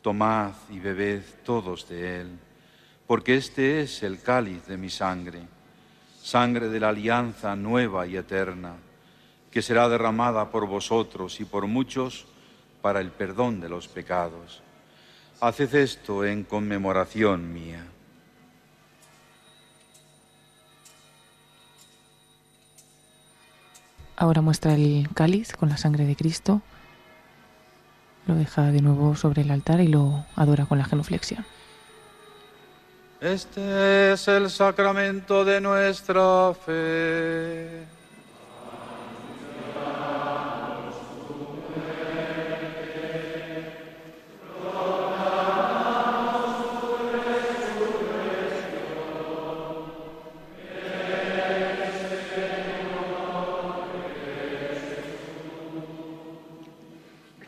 Tomad y bebed todos de él, porque este es el cáliz de mi sangre, sangre de la alianza nueva y eterna, que será derramada por vosotros y por muchos para el perdón de los pecados. Haced esto en conmemoración mía. Ahora muestra el cáliz con la sangre de Cristo. Lo deja de nuevo sobre el altar y lo adora con la genuflexión. Este es el sacramento de nuestra fe.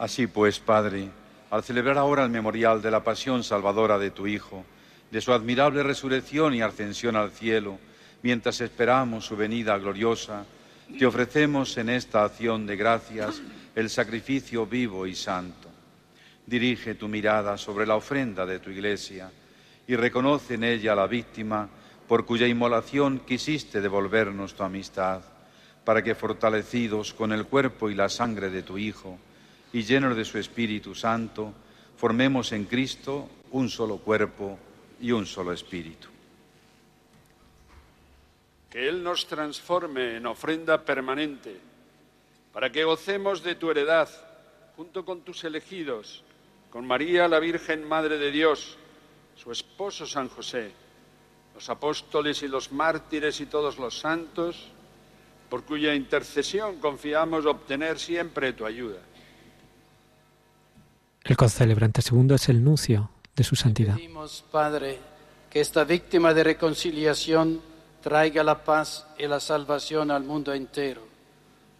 Así pues, Padre, al celebrar ahora el memorial de la pasión salvadora de tu Hijo, de su admirable resurrección y ascensión al cielo, mientras esperamos su venida gloriosa, te ofrecemos en esta acción de gracias el sacrificio vivo y santo. Dirige tu mirada sobre la ofrenda de tu iglesia y reconoce en ella a la víctima por cuya inmolación quisiste devolvernos tu amistad, para que fortalecidos con el cuerpo y la sangre de tu Hijo y llenos de su Espíritu Santo, formemos en Cristo un solo cuerpo y un solo espíritu. Que Él nos transforme en ofrenda permanente, para que gocemos de tu heredad, junto con tus elegidos, con María, la Virgen Madre de Dios, su esposo San José, los apóstoles y los mártires y todos los santos, por cuya intercesión confiamos obtener siempre tu ayuda. El concelebrante segundo es el nuncio de su santidad. Pedimos, Padre, que esta víctima de reconciliación traiga la paz y la salvación al mundo entero.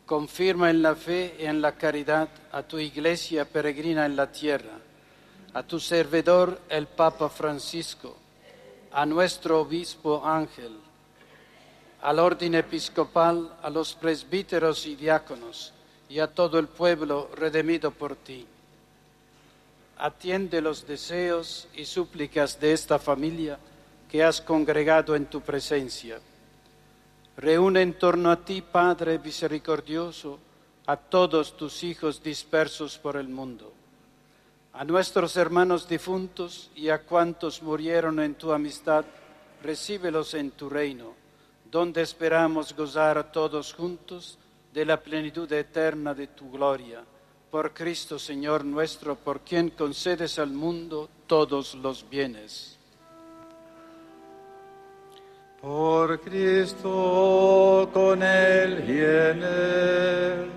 Confirma en la fe y en la caridad a tu iglesia peregrina en la tierra, a tu servidor el Papa Francisco, a nuestro obispo Ángel, al orden episcopal, a los presbíteros y diáconos y a todo el pueblo redimido por ti. Atiende los deseos y súplicas de esta familia que has congregado en tu presencia. Reúne en torno a ti, Padre misericordioso, a todos tus hijos dispersos por el mundo, a nuestros hermanos difuntos y a cuantos murieron en tu amistad, recíbelos en tu reino, donde esperamos gozar todos juntos de la plenitud eterna de tu gloria. Por Cristo Señor nuestro, por quien concedes al mundo todos los bienes. Por Cristo, con Él y en Él,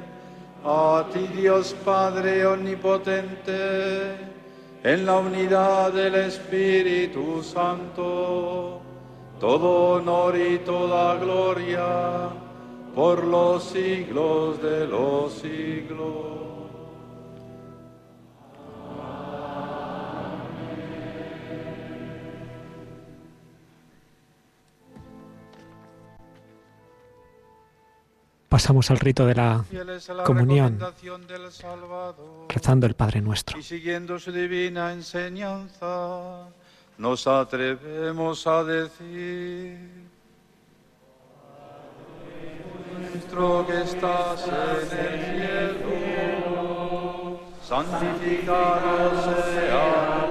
a ti Dios Padre Omnipotente, en la unidad del Espíritu Santo, todo honor y toda gloria por los siglos de los siglos. Pasamos al rito de la comunión, rezando el Padre Nuestro. Y siguiendo su divina enseñanza, nos atrevemos a decir, nuestro que estás en el cielo, santificado sea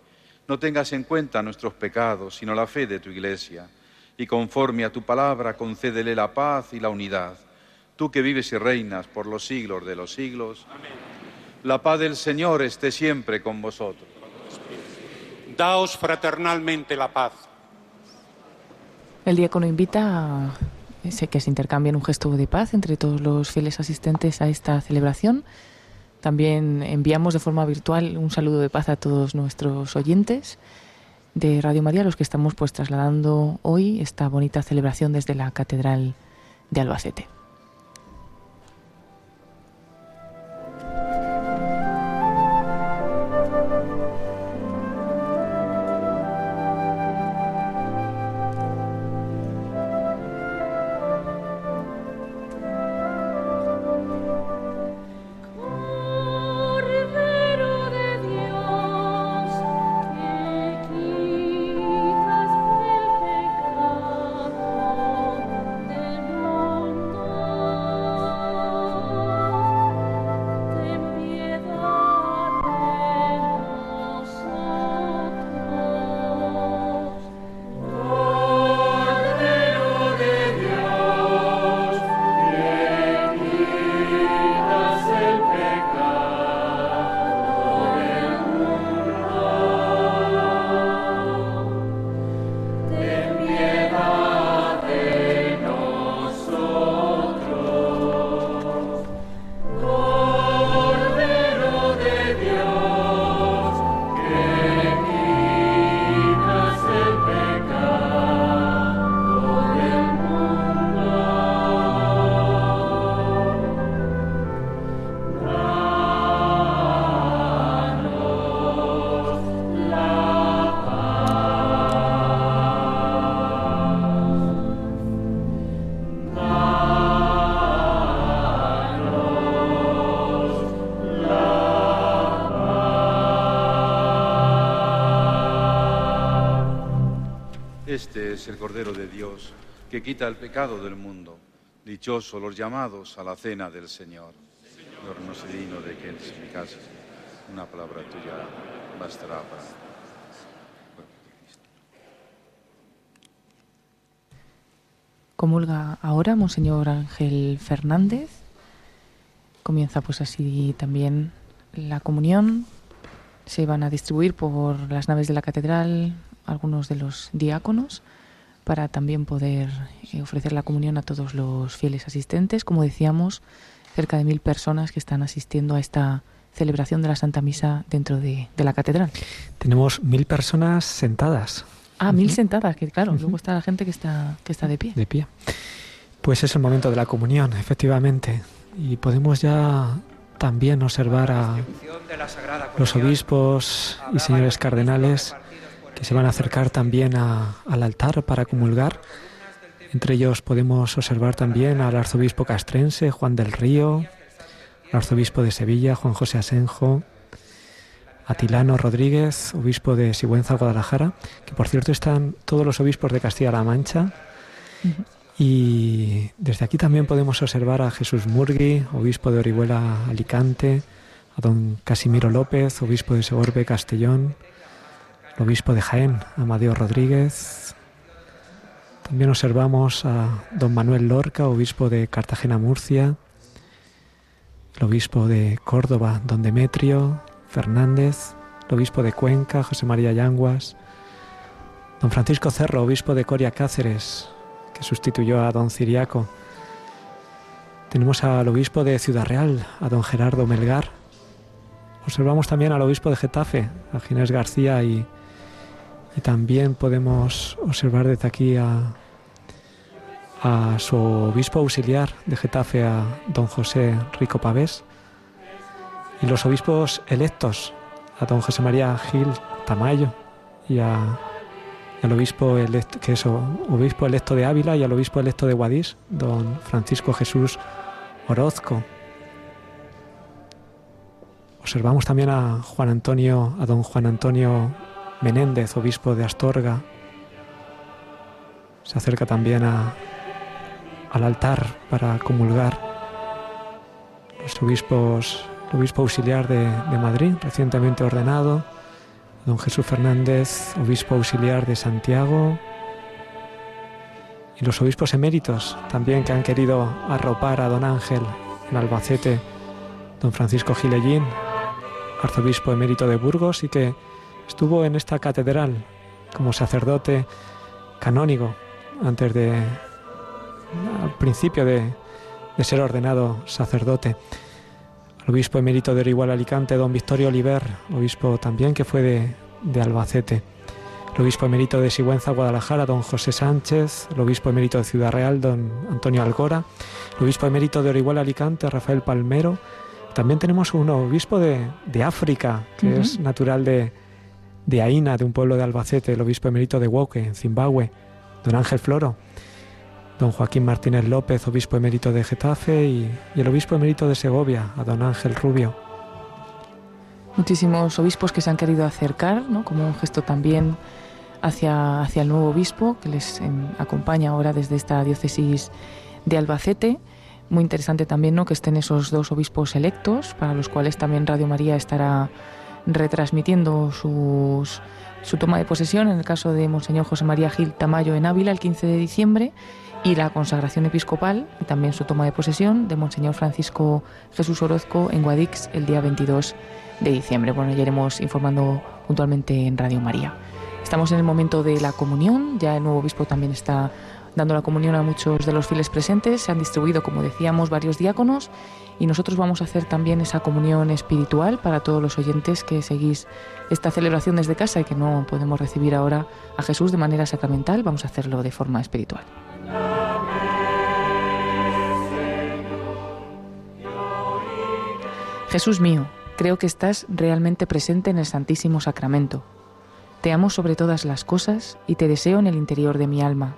No tengas en cuenta nuestros pecados, sino la fe de tu Iglesia, y conforme a tu palabra concédele la paz y la unidad. Tú que vives y reinas por los siglos de los siglos, la paz del Señor esté siempre con vosotros. Daos fraternalmente la paz. El diácono invita a sé que se intercambien un gesto de paz entre todos los fieles asistentes a esta celebración. También enviamos de forma virtual un saludo de paz a todos nuestros oyentes de Radio María, los que estamos pues trasladando hoy esta bonita celebración desde la Catedral de Albacete. Quita el pecado del mundo. Dichosos los llamados a la cena del Señor. Señor, no digno de que en una palabra tuya bastará para. Comulga ahora Monseñor Ángel Fernández. Comienza pues así también la comunión. Se van a distribuir por las naves de la catedral algunos de los diáconos para también poder eh, ofrecer la comunión a todos los fieles asistentes. Como decíamos, cerca de mil personas que están asistiendo a esta celebración de la Santa Misa dentro de, de la catedral. Tenemos mil personas sentadas. Ah, mil sentadas, que claro, luego está la gente que está, que está de pie. De pie. Pues es el momento de la comunión, efectivamente. Y podemos ya también observar a los obispos y señores cardenales que se van a acercar también a, al altar para comulgar. Entre ellos podemos observar también al arzobispo castrense Juan del Río, al arzobispo de Sevilla Juan José Asenjo, Atilano Rodríguez, obispo de Sigüenza, Guadalajara, que por cierto están todos los obispos de Castilla-La Mancha. Y desde aquí también podemos observar a Jesús Murgui, obispo de Orihuela, Alicante, a don Casimiro López, obispo de Segorbe, Castellón, el obispo de Jaén, Amadeo Rodríguez. También observamos a don Manuel Lorca, obispo de Cartagena, Murcia, el obispo de Córdoba, don Demetrio Fernández, el obispo de Cuenca, José María Yanguas, don Francisco Cerro, obispo de Coria Cáceres, que sustituyó a don Ciriaco. Tenemos al obispo de Ciudad Real, a don Gerardo Melgar. Observamos también al obispo de Getafe, a Ginés García y y también podemos observar desde aquí a, a su obispo auxiliar de Getafe, a don José Rico Pavés, y los obispos electos, a don José María Gil Tamayo y a, al obispo electo, que es obispo electo de Ávila y al obispo electo de Guadix, don Francisco Jesús Orozco. Observamos también a Juan Antonio, a don Juan Antonio Menéndez, obispo de Astorga. Se acerca también a, al altar para comulgar. Los obispos, el obispo auxiliar de, Madrid, recientemente ordenado, don Jesús Fernández, obispo auxiliar de Santiago, y los obispos eméritos también que han querido arropar a don Ángel en Albacete, don Francisco Gilellín, arzobispo emérito de Burgos y que estuvo en esta catedral como sacerdote canónigo antes de al principio de, de ser ordenado sacerdote. El obispo emérito de Orihuela Alicante, don Victorio Oliver, obispo también que fue de, de Albacete. El obispo emérito de Sigüenza, Guadalajara, don José Sánchez. El obispo emérito de Ciudad Real, don Antonio Algora. El obispo emérito de Orihuela Alicante, Rafael Palmero. También tenemos un obispo de, de África, que es natural de, de Aina, de un pueblo de Albacete, el obispo emérito de Woke, en Zimbabue, don Ángel Floro, don Joaquín Martínez López, obispo emérito de Getafe, y, el obispo emérito de Segovia, a don Ángel Rubio. Muchísimos obispos que se han querido acercar, ¿no? como un gesto también hacia, hacia el nuevo obispo que les em, acompaña ahora desde esta diócesis de Albacete. Muy interesante también ¿no? que estén esos dos obispos electos, para los cuales también Radio María estará retransmitiendo sus, su toma de posesión, en el caso de Monseñor José María Gil Tamayo en Ávila el 15 de diciembre, y la consagración episcopal y también su toma de posesión de Monseñor Francisco Jesús Orozco en Guadix el día 22 de diciembre. Bueno, ya iremos informando puntualmente en Radio María. Estamos en el momento de la comunión, ya el nuevo obispo también está dando la comunión a muchos de los fieles presentes, se han distribuido, como decíamos, varios diáconos y nosotros vamos a hacer también esa comunión espiritual para todos los oyentes que seguís esta celebración desde casa y que no podemos recibir ahora a Jesús de manera sacramental, vamos a hacerlo de forma espiritual. Jesús mío, creo que estás realmente presente en el Santísimo Sacramento. Te amo sobre todas las cosas y te deseo en el interior de mi alma.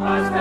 Hasta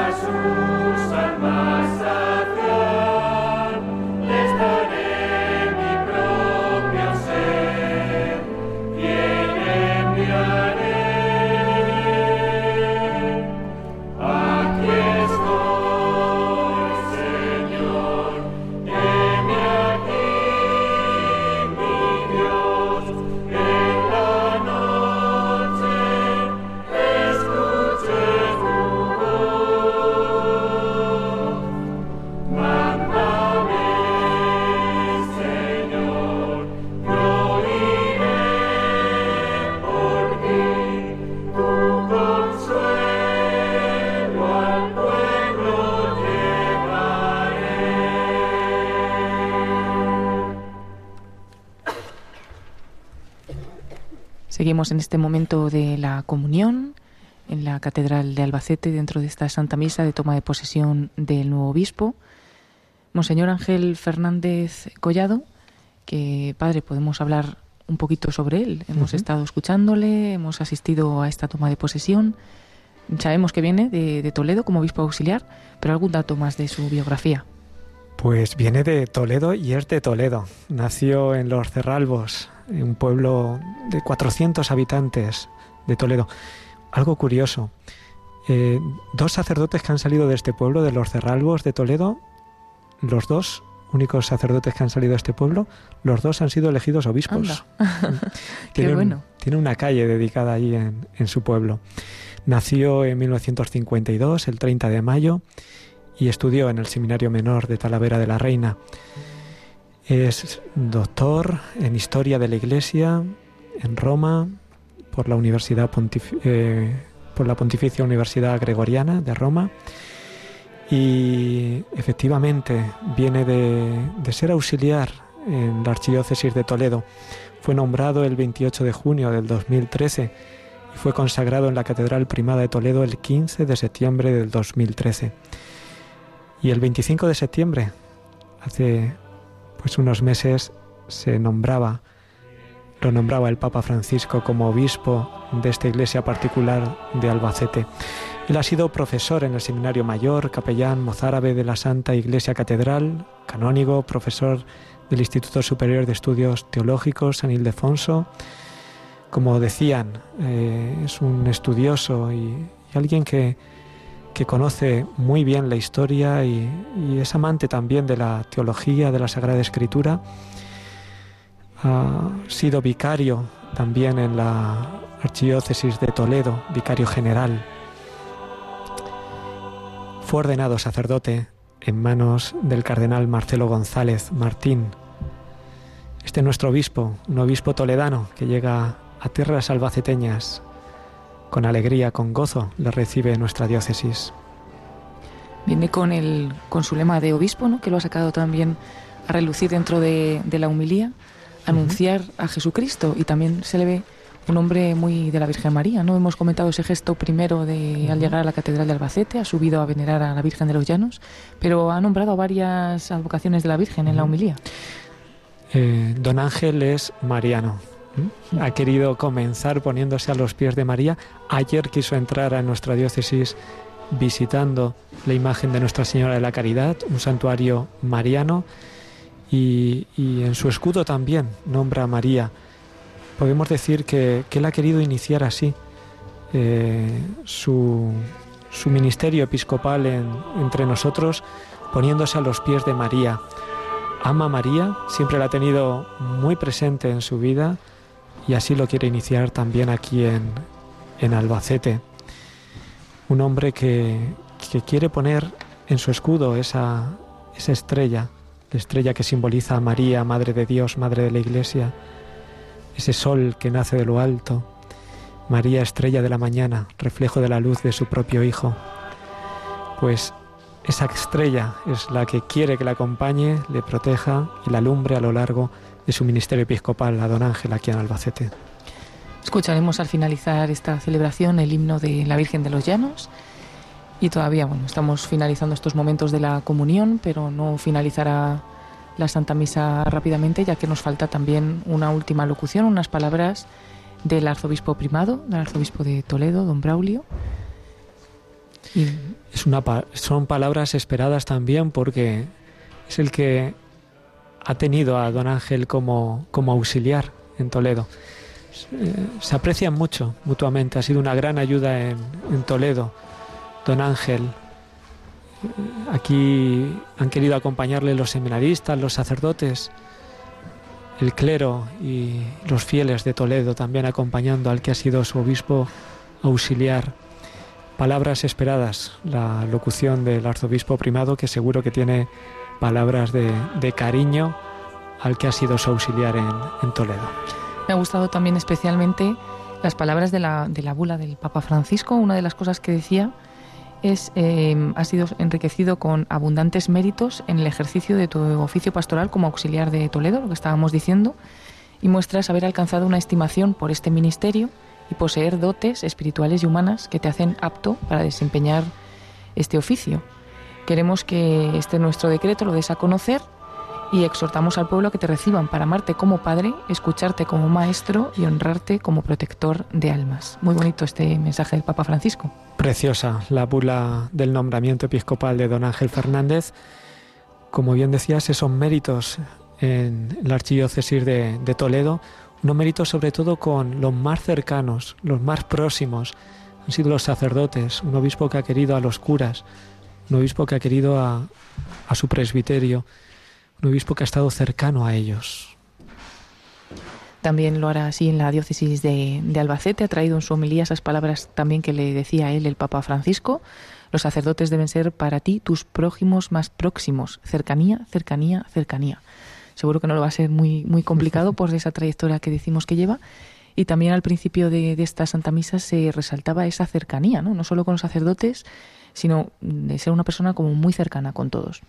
Seguimos en este momento de la comunión en la Catedral de Albacete dentro de esta Santa Misa de toma de posesión del nuevo obispo. Monseñor Ángel Fernández Collado, que padre, podemos hablar un poquito sobre él. Hemos estado escuchándole, hemos asistido a esta toma de posesión. Sabemos que viene de, de Toledo como obispo auxiliar, pero algún dato más de su biografía. Pues viene de Toledo y es de Toledo. Nació en Los Cerralbos, un pueblo de 400 habitantes de Toledo. Algo curioso, eh, dos sacerdotes que han salido de este pueblo, de Los Cerralbos de Toledo, los dos únicos sacerdotes que han salido de este pueblo, los dos han sido elegidos obispos. Qué Tiene bueno. tiene una calle dedicada allí en, en su pueblo. Nació en 1952, el 30 de mayo, y estudió en el Seminario Menor de Talavera de la Reina. Es doctor en Historia de la Iglesia en Roma por la Universidad Pontif- eh, por la Pontificia Universidad Gregoriana de Roma y efectivamente viene de, de ser auxiliar en la Archidiócesis de Toledo. Fue nombrado el 28 de junio del 2013 y fue consagrado en la Catedral Primada de Toledo el 15 de septiembre del 2013. Y el 25 de septiembre, hace pues unos meses, se nombraba, lo nombraba el Papa Francisco como obispo de esta iglesia particular de Albacete. Él ha sido profesor en el Seminario Mayor, capellán mozárabe de la Santa Iglesia Catedral, canónigo, profesor del Instituto Superior de Estudios Teológicos San Ildefonso. Como decían, eh, es un estudioso y, y alguien que, que, conoce muy bien la historia y, es amante también de la teología, de la Sagrada Escritura. Ha sido vicario también en la Archidiócesis de Toledo, vicario general. Fue ordenado sacerdote en manos del cardenal Marcelo González Martín. Este es nuestro obispo, un obispo toledano que llega a tierras albaceteñas. Con alegría, con gozo, le recibe nuestra diócesis. Viene con, el, con su lema de obispo, ¿no? que lo ha sacado también a relucir dentro de, de la humilía, anunciar uh -huh. a Jesucristo y también se le ve un hombre muy de la Virgen María, ¿no? Hemos comentado ese gesto primero de al llegar a la Catedral de Albacete, ha subido a venerar a la Virgen de los Llanos, pero ha nombrado varias advocaciones de la Virgen en la humilía. Eh, don Ángel es mariano. Ha querido comenzar poniéndose a los pies de María. Ayer quiso entrar a nuestra diócesis visitando la imagen de Nuestra Señora de la Caridad, un santuario mariano, y, y en su escudo también nombra a María podemos decir que, que, él ha querido iniciar así eh, su, su, ministerio episcopal en, entre nosotros, poniéndose a los pies de María. Ama a María, siempre la ha tenido muy presente en su vida y así lo quiere iniciar también aquí en, en Albacete. Un hombre que, que quiere poner en su escudo esa, esa estrella, la estrella que simboliza a María, Madre de Dios, Madre de la Iglesia ese sol que nace de lo alto, María estrella de la mañana, reflejo de la luz de su propio Hijo. Pues esa estrella es la que quiere que la acompañe, le proteja y la alumbre a lo largo de su ministerio episcopal a don Ángel aquí en Albacete. Escucharemos al finalizar esta celebración el himno de la Virgen de los Llanos y todavía bueno, estamos finalizando estos momentos de la comunión, pero no finalizará la Santa Misa rápidamente, ya que nos falta también una última locución, unas palabras del arzobispo primado, del arzobispo de Toledo, don Braulio. Y... Es una, son palabras esperadas también porque es el que ha tenido a don Ángel como, como auxiliar en Toledo. Se aprecian mucho mutuamente, ha sido una gran ayuda en, en Toledo, don Ángel, Aquí han querido acompañarle los seminaristas, los sacerdotes, el clero y los fieles de Toledo también acompañando al que ha sido su obispo auxiliar. Palabras esperadas, la locución del arzobispo primado que seguro que tiene palabras de, cariño al que ha sido su auxiliar en, Toledo. Me ha gustado también especialmente las palabras de la, de la bula del Papa Francisco. Una de las cosas que decía es, eh, has sido enriquecido con abundantes méritos en el ejercicio de tu oficio pastoral como auxiliar de Toledo, lo que estábamos diciendo, y muestras haber alcanzado una estimación por este ministerio y poseer dotes espirituales y humanas que te hacen apto para desempeñar este oficio. Queremos que este nuestro decreto lo des a conocer y exhortamos al pueblo a que te reciban para amarte como padre, escucharte como maestro y honrarte como protector de almas. Muy bonito este mensaje del Papa Francisco. Preciosa la bula del nombramiento episcopal de don Ángel Fernández. Como bien decías, esos méritos en la archidiócesis de, de Toledo, unos méritos sobre todo con los más cercanos, los más próximos, han sido los sacerdotes, un obispo que ha querido a los curas, un obispo que ha querido a, a su presbiterio, un obispo que ha estado cercano a ellos. También lo hará así en la diócesis de, de, Albacete. Ha traído en su homilía esas palabras también que le decía a él el Papa Francisco. Los sacerdotes deben ser para ti tus prójimos más próximos. Cercanía, cercanía, cercanía. Seguro que no lo va a ser muy, muy complicado por esa trayectoria que decimos que lleva. Y también al principio de, esta Santa Misa se resaltaba esa cercanía, ¿no? No solo con los sacerdotes, sino de ser una persona como muy cercana con todos.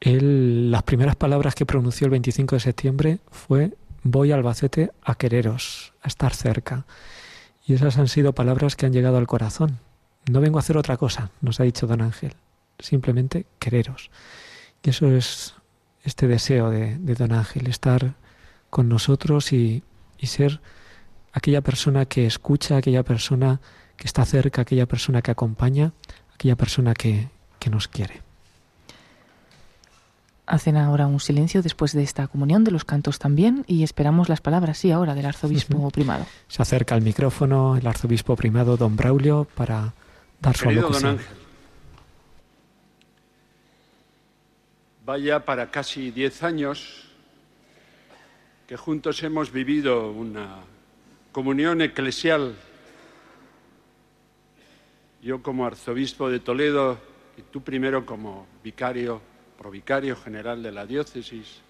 Él, las primeras palabras que pronunció el 25 de septiembre fue voy a Albacete a quereros, a estar cerca. Y esas han sido palabras que han llegado al corazón. No vengo a hacer otra cosa, nos ha dicho don Ángel, simplemente quereros. Y eso es este deseo de, don Ángel, estar con nosotros y ser aquella persona que escucha, aquella persona que está cerca, aquella persona que acompaña, aquella persona que, que nos quiere. Hacen ahora un silencio después de esta comunión, de los cantos también, y esperamos las palabras, sí, ahora del arzobispo primado. Se acerca al micrófono el arzobispo primado don Braulio para dar su Querido don alocución. Ángel, vaya para casi diez años que juntos hemos vivido una comunión eclesial. Yo como arzobispo de Toledo y tú primero como vicario, provicario general de la diócesis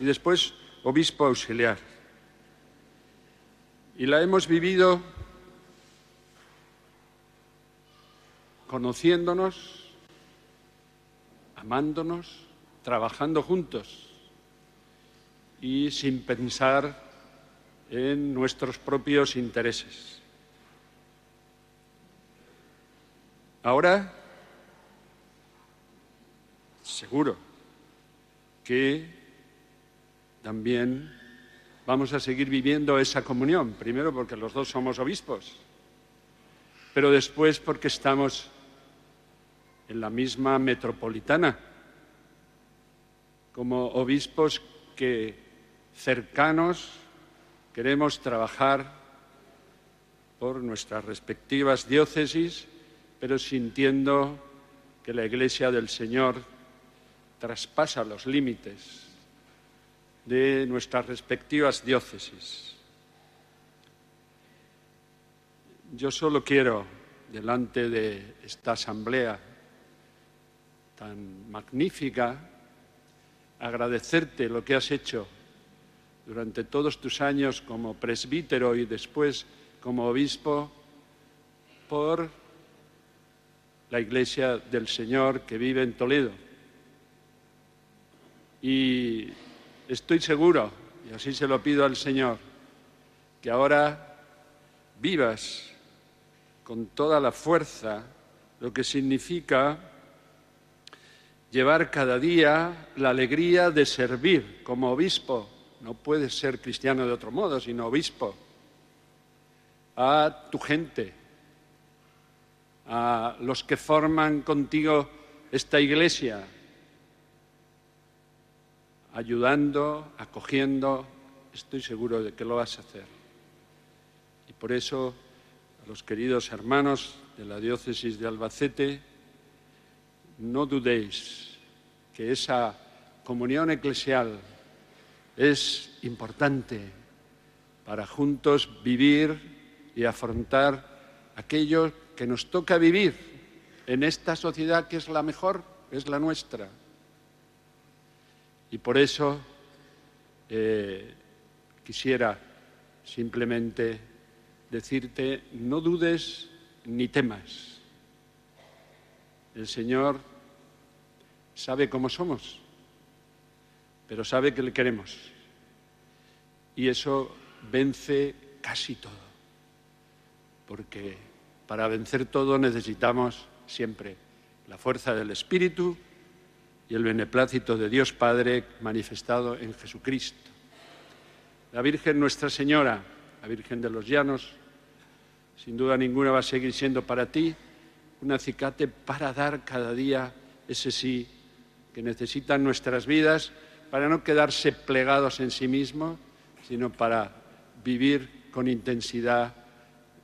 y después obispo auxiliar. Y la hemos vivido conociéndonos, amándonos, trabajando juntos y sin pensar en nuestros propios intereses. Ahora, seguro que también vamos a seguir viviendo esa comunión, primero porque los dos somos obispos, pero después porque estamos en la misma metropolitana, como obispos que cercanos queremos trabajar por nuestras respectivas diócesis, pero sintiendo que la Iglesia del Señor traspasa los límites de nuestras respectivas diócesis. Yo solo quiero, delante de esta asamblea tan magnífica, agradecerte lo que has hecho durante todos tus años como presbítero y después como obispo por la Iglesia del Señor que vive en Toledo. Y estoy seguro, y así se lo pido al Señor, que ahora vivas con toda la fuerza lo que significa llevar cada día la alegría de servir como obispo. No puedes ser cristiano de otro modo, sino obispo. A tu gente, a los que forman contigo esta iglesia, ayudando, acogiendo, estoy seguro de que lo vas a hacer. Y por eso, a los queridos hermanos de la diócesis de Albacete, no dudéis que esa comunión eclesial es importante para juntos vivir y afrontar aquello que nos toca vivir en esta sociedad que es la mejor, es la nuestra. Y por eso eh, quisiera simplemente decirte, no dudes ni temas. El Señor sabe cómo somos, pero sabe que le queremos. Y eso vence casi todo. Porque para vencer todo necesitamos siempre la fuerza del Espíritu y el beneplácito de Dios Padre manifestado en Jesucristo. La Virgen Nuestra Señora, la Virgen de los Llanos, sin duda ninguna va a seguir siendo para ti un acicate para dar cada día ese sí que necesitan nuestras vidas para no quedarse plegados en sí mismos, sino para vivir con intensidad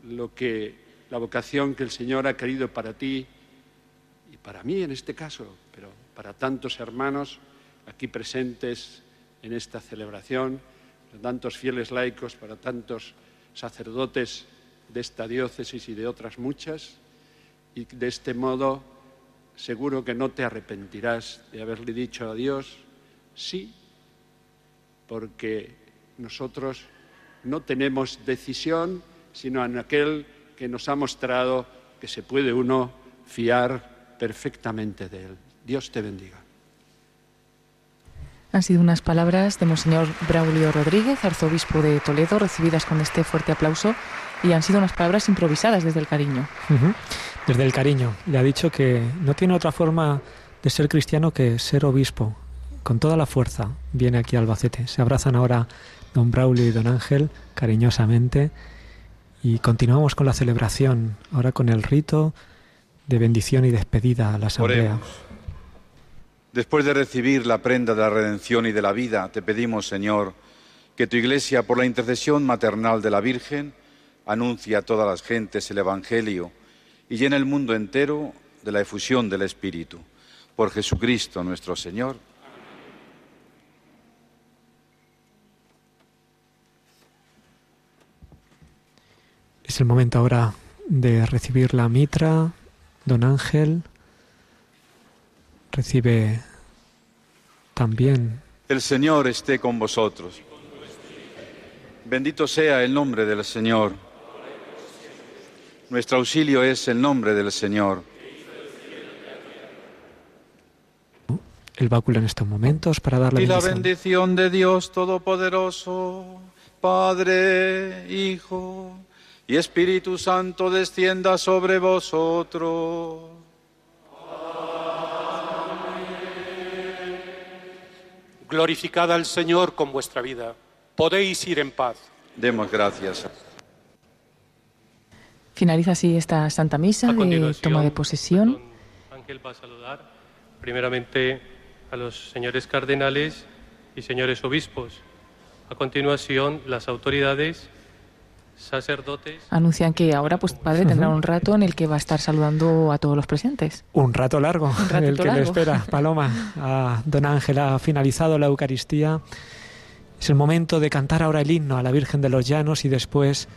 lo que la vocación que el Señor ha querido para ti y para mí en este caso, pero para tantos hermanos aquí presentes en esta celebración, para tantos fieles laicos, para tantos sacerdotes de esta diócesis y de otras muchas, y de este modo seguro que no te arrepentirás de haberle dicho a Dios sí, porque nosotros no tenemos decisión, sino en aquel que nos ha mostrado que se puede uno fiar perfectamente de él. Dios te bendiga. Han sido unas palabras de Monseñor Braulio Rodríguez, arzobispo de Toledo, recibidas con este fuerte aplauso y han sido unas palabras improvisadas desde el cariño. Ujú. Desde el cariño. Le ha dicho que no tiene otra forma de ser cristiano que ser obispo. Con toda la fuerza viene aquí a Albacete. Se abrazan ahora don Braulio y don Ángel cariñosamente y continuamos con la celebración, ahora con el rito de bendición y despedida a la asamblea. Después de recibir la prenda de la redención y de la vida, te pedimos, Señor, que tu Iglesia, por la intercesión maternal de la Virgen, anuncie a todas las gentes el Evangelio y llene el mundo entero de la efusión del Espíritu. Por Jesucristo nuestro Señor. Es el momento ahora de recibir la mitra. Don Ángel recibe también El Señor esté con vosotros. Bendito sea el nombre del Señor. Nuestro auxilio es el nombre del Señor. el báculo en estos momentos para dar la Y la bendición. bendición de Dios Todopoderoso, Padre, Hijo y Espíritu Santo descienda sobre vosotros. Glorificad al Señor con vuestra vida. Podéis ir en paz. Demos gracias. Finaliza así esta Santa Misa de toma de posesión. Ángel va a saludar primeramente a los señores cardenales y señores obispos. A continuación, las autoridades. Anuncian que ahora, pues padre, tendrá un rato en el que va a estar saludando a todos los presentes. Un rato largo, ratito el que le espera. Paloma, a don Ángel ha finalizado la Eucaristía. Es el momento de cantar ahora el himno a la Virgen de los Llanos y después,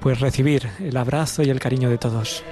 pues recibir el abrazo y el cariño de todos.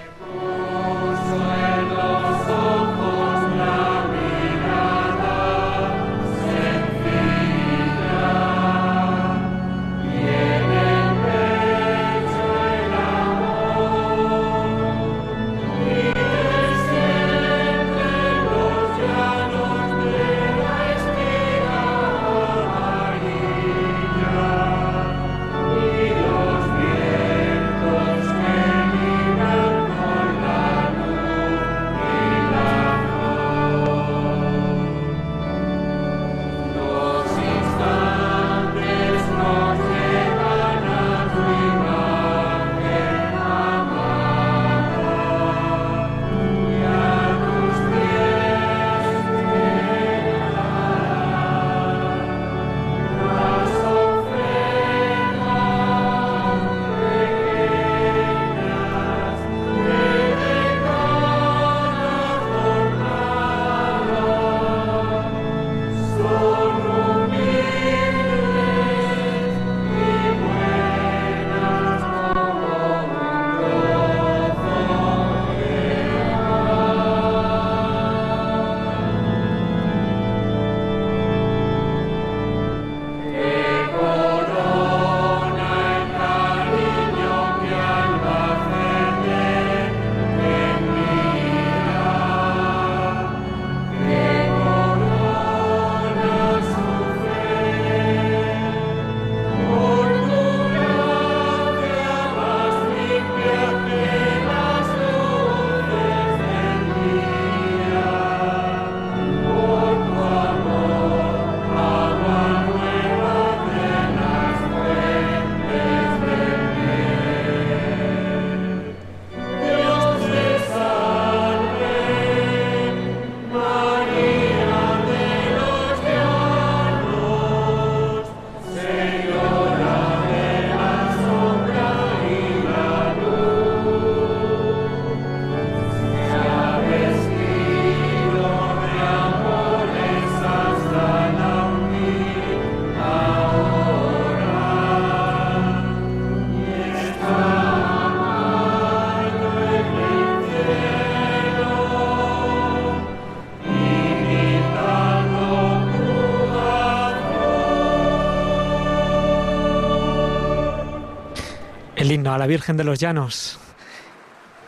A la Virgen de los Llanos.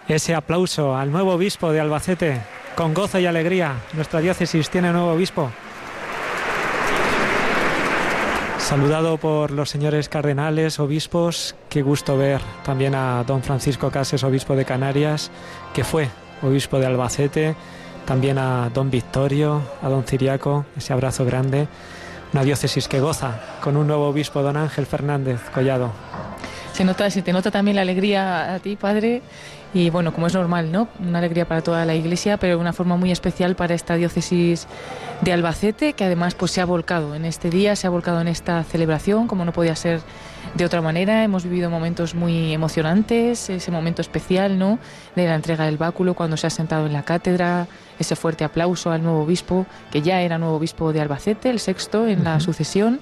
Ese aplauso al nuevo obispo de Albacete. Con gozo y alegría, nuestra diócesis tiene nuevo obispo. Saludado por los señores cardenales, obispos, qué gusto ver también a don Francisco Cases, obispo de Canarias, que fue obispo de Albacete, también a don Victorio, a don Ciriaco, ese abrazo grande. Una diócesis que goza con un nuevo obispo, don Ángel Fernández Collado. Se nota, se te nota también la alegría a ti, padre, y bueno, como es normal, ¿no? Una alegría para toda la Iglesia, pero de una forma muy especial para esta diócesis de Albacete, que además pues se ha volcado en este día, se ha volcado en esta celebración, como no podía ser de otra manera. Hemos vivido momentos muy emocionantes, ese momento especial, ¿no? De la entrega del báculo cuando se ha sentado en la cátedra, ese fuerte aplauso al nuevo obispo, que ya era nuevo obispo de Albacete, el sexto en la sucesión,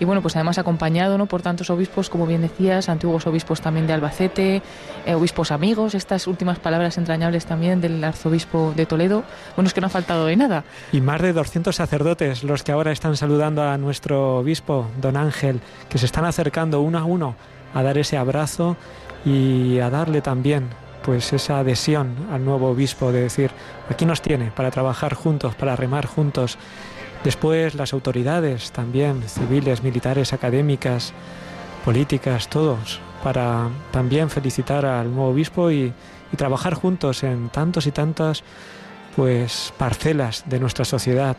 y bueno, pues además acompañado, ¿no? Por tantos obispos, como bien decías, antiguos obispos también de Albacete, eh, obispos amigos, estas últimas palabras entrañables también del arzobispo de Toledo. Bueno, es que no ha faltado de nada. Y más de 200 sacerdotes los que ahora están saludando a nuestro obispo, don Ángel, que se están acercando uno a uno a dar ese abrazo y a darle también pues esa adhesión al nuevo obispo de decir, aquí nos tiene para trabajar juntos, para remar juntos. Después las autoridades también, civiles, militares, académicas, políticas, todos, para también felicitar al nuevo obispo y, trabajar juntos en tantos y tantas pues parcelas de nuestra sociedad.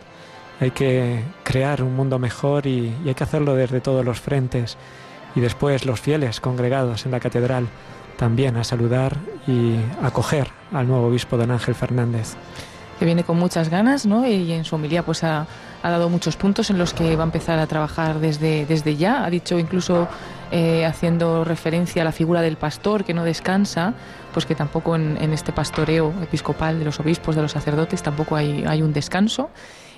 Hay que crear un mundo mejor y hay que hacerlo desde todos los frentes. Y después los fieles congregados en la catedral también a saludar y acoger al nuevo obispo don Ángel Fernández. que viene con muchas ganas, ¿no? Y en su homilía pues ha, dado muchos puntos en los que va a empezar a trabajar desde, desde ya. Ha dicho incluso eh, haciendo referencia a la figura del pastor que no descansa, pues que tampoco en, en este pastoreo episcopal de los obispos, de los sacerdotes, tampoco hay, hay un descanso.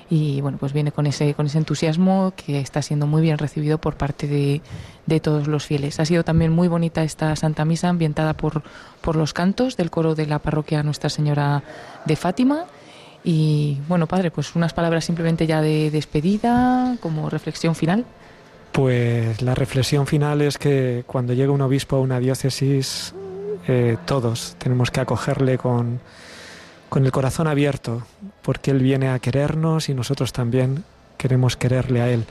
Y bueno, pues viene con ese, con ese entusiasmo que está siendo muy bien recibido por parte de, de todos los fieles. Ha sido también muy bonita esta Santa Misa ambientada por, por los cantos del coro de la parroquia Nuestra Señora de Fátima. Y bueno, padre, pues unas palabras simplemente ya de despedida, como reflexión final. Pues la reflexión final es que cuando llega un obispo a una diócesis, eh, todos tenemos que acogerle con, con el corazón abierto, porque Él viene a querernos y nosotros también queremos quererle a Él.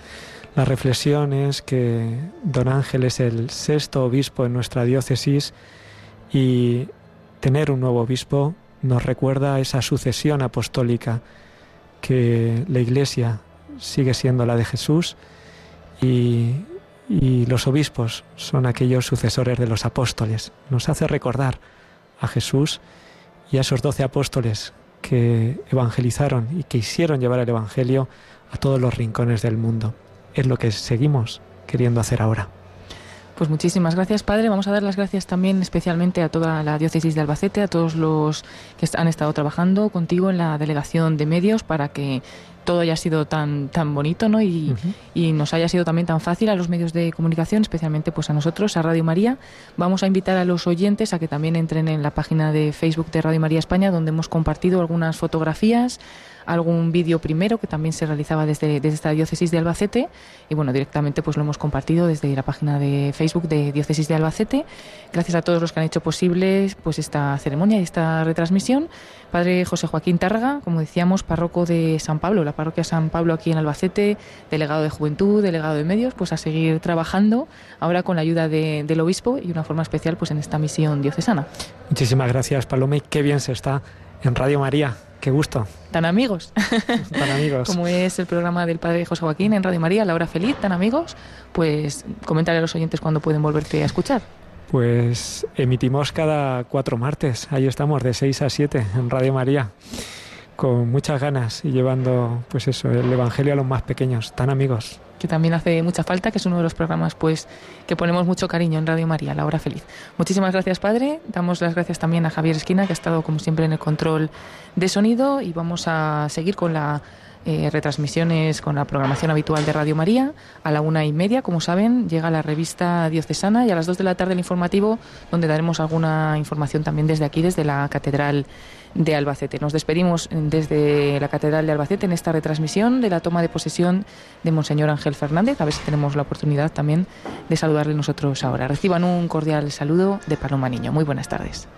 La reflexión es que don Ángel es el sexto obispo en nuestra diócesis y tener un nuevo obispo nos recuerda esa sucesión apostólica que la Iglesia sigue siendo la de Jesús y, y los obispos son aquellos sucesores de los apóstoles. Nos hace recordar a Jesús y a esos doce apóstoles que evangelizaron y que hicieron llevar el Evangelio a todos los rincones del mundo. Es lo que seguimos queriendo hacer ahora. Pues muchísimas gracias, Padre. Vamos a dar las gracias también especialmente a toda la diócesis de Albacete, a todos los que han estado trabajando contigo en la delegación de medios para que todo haya sido tan tan bonito, ¿no? Y, y nos haya sido también tan fácil a los medios de comunicación, especialmente pues a nosotros, a Radio María. Vamos a invitar a los oyentes a que también entren en la página de Facebook de Radio María España, donde hemos compartido algunas fotografías, algún vídeo primero que también se realizaba desde, desde esta diócesis de Albacete y bueno, directamente pues lo hemos compartido desde la página de Facebook de Diócesis de Albacete. Gracias a todos los que han hecho posible pues esta ceremonia y esta retransmisión. Padre José Joaquín Tárraga, como decíamos, párroco de San Pablo, la parroquia San Pablo aquí en Albacete, delegado de Juventud, delegado de Medios, pues a seguir trabajando ahora con la ayuda de- del obispo y una forma especial pues en esta misión diocesana. Muchísimas gracias, Paloma, y qué bien se está en Radio María. Qué gusto. Tan amigos. Tan amigos. Como es el programa del Padre José Joaquín en Radio María, La Hora Feliz, tan amigos, pues comentarle a los oyentes cuándo pueden volverte a escuchar. Pues emitimos cada cuatro martes. Ahí estamos, de 6 a 7 en Radio María. Con muchas ganas y llevando, pues eso, el Evangelio a los más pequeños, tan amigos. Que también hace mucha falta, que es uno de los programas pues que ponemos mucho cariño en Radio María, La Hora Feliz. Muchísimas gracias, Padre. Damos las gracias también a Javier Esquina, que ha estado como siempre en el control de sonido y vamos a seguir con la eh, retransmisiones con la programación habitual de Radio María. A la una y media, como saben, llega la revista diocesana y a las dos de la tarde el informativo, donde daremos alguna información también desde aquí, desde la Catedral de Albacete. Nos despedimos desde la Catedral de Albacete en esta retransmisión de la toma de posesión de Monseñor Ángel Fernández. A ver si tenemos la oportunidad también de saludarle nosotros ahora. Reciban un cordial saludo de Paloma Niño. Muy buenas tardes.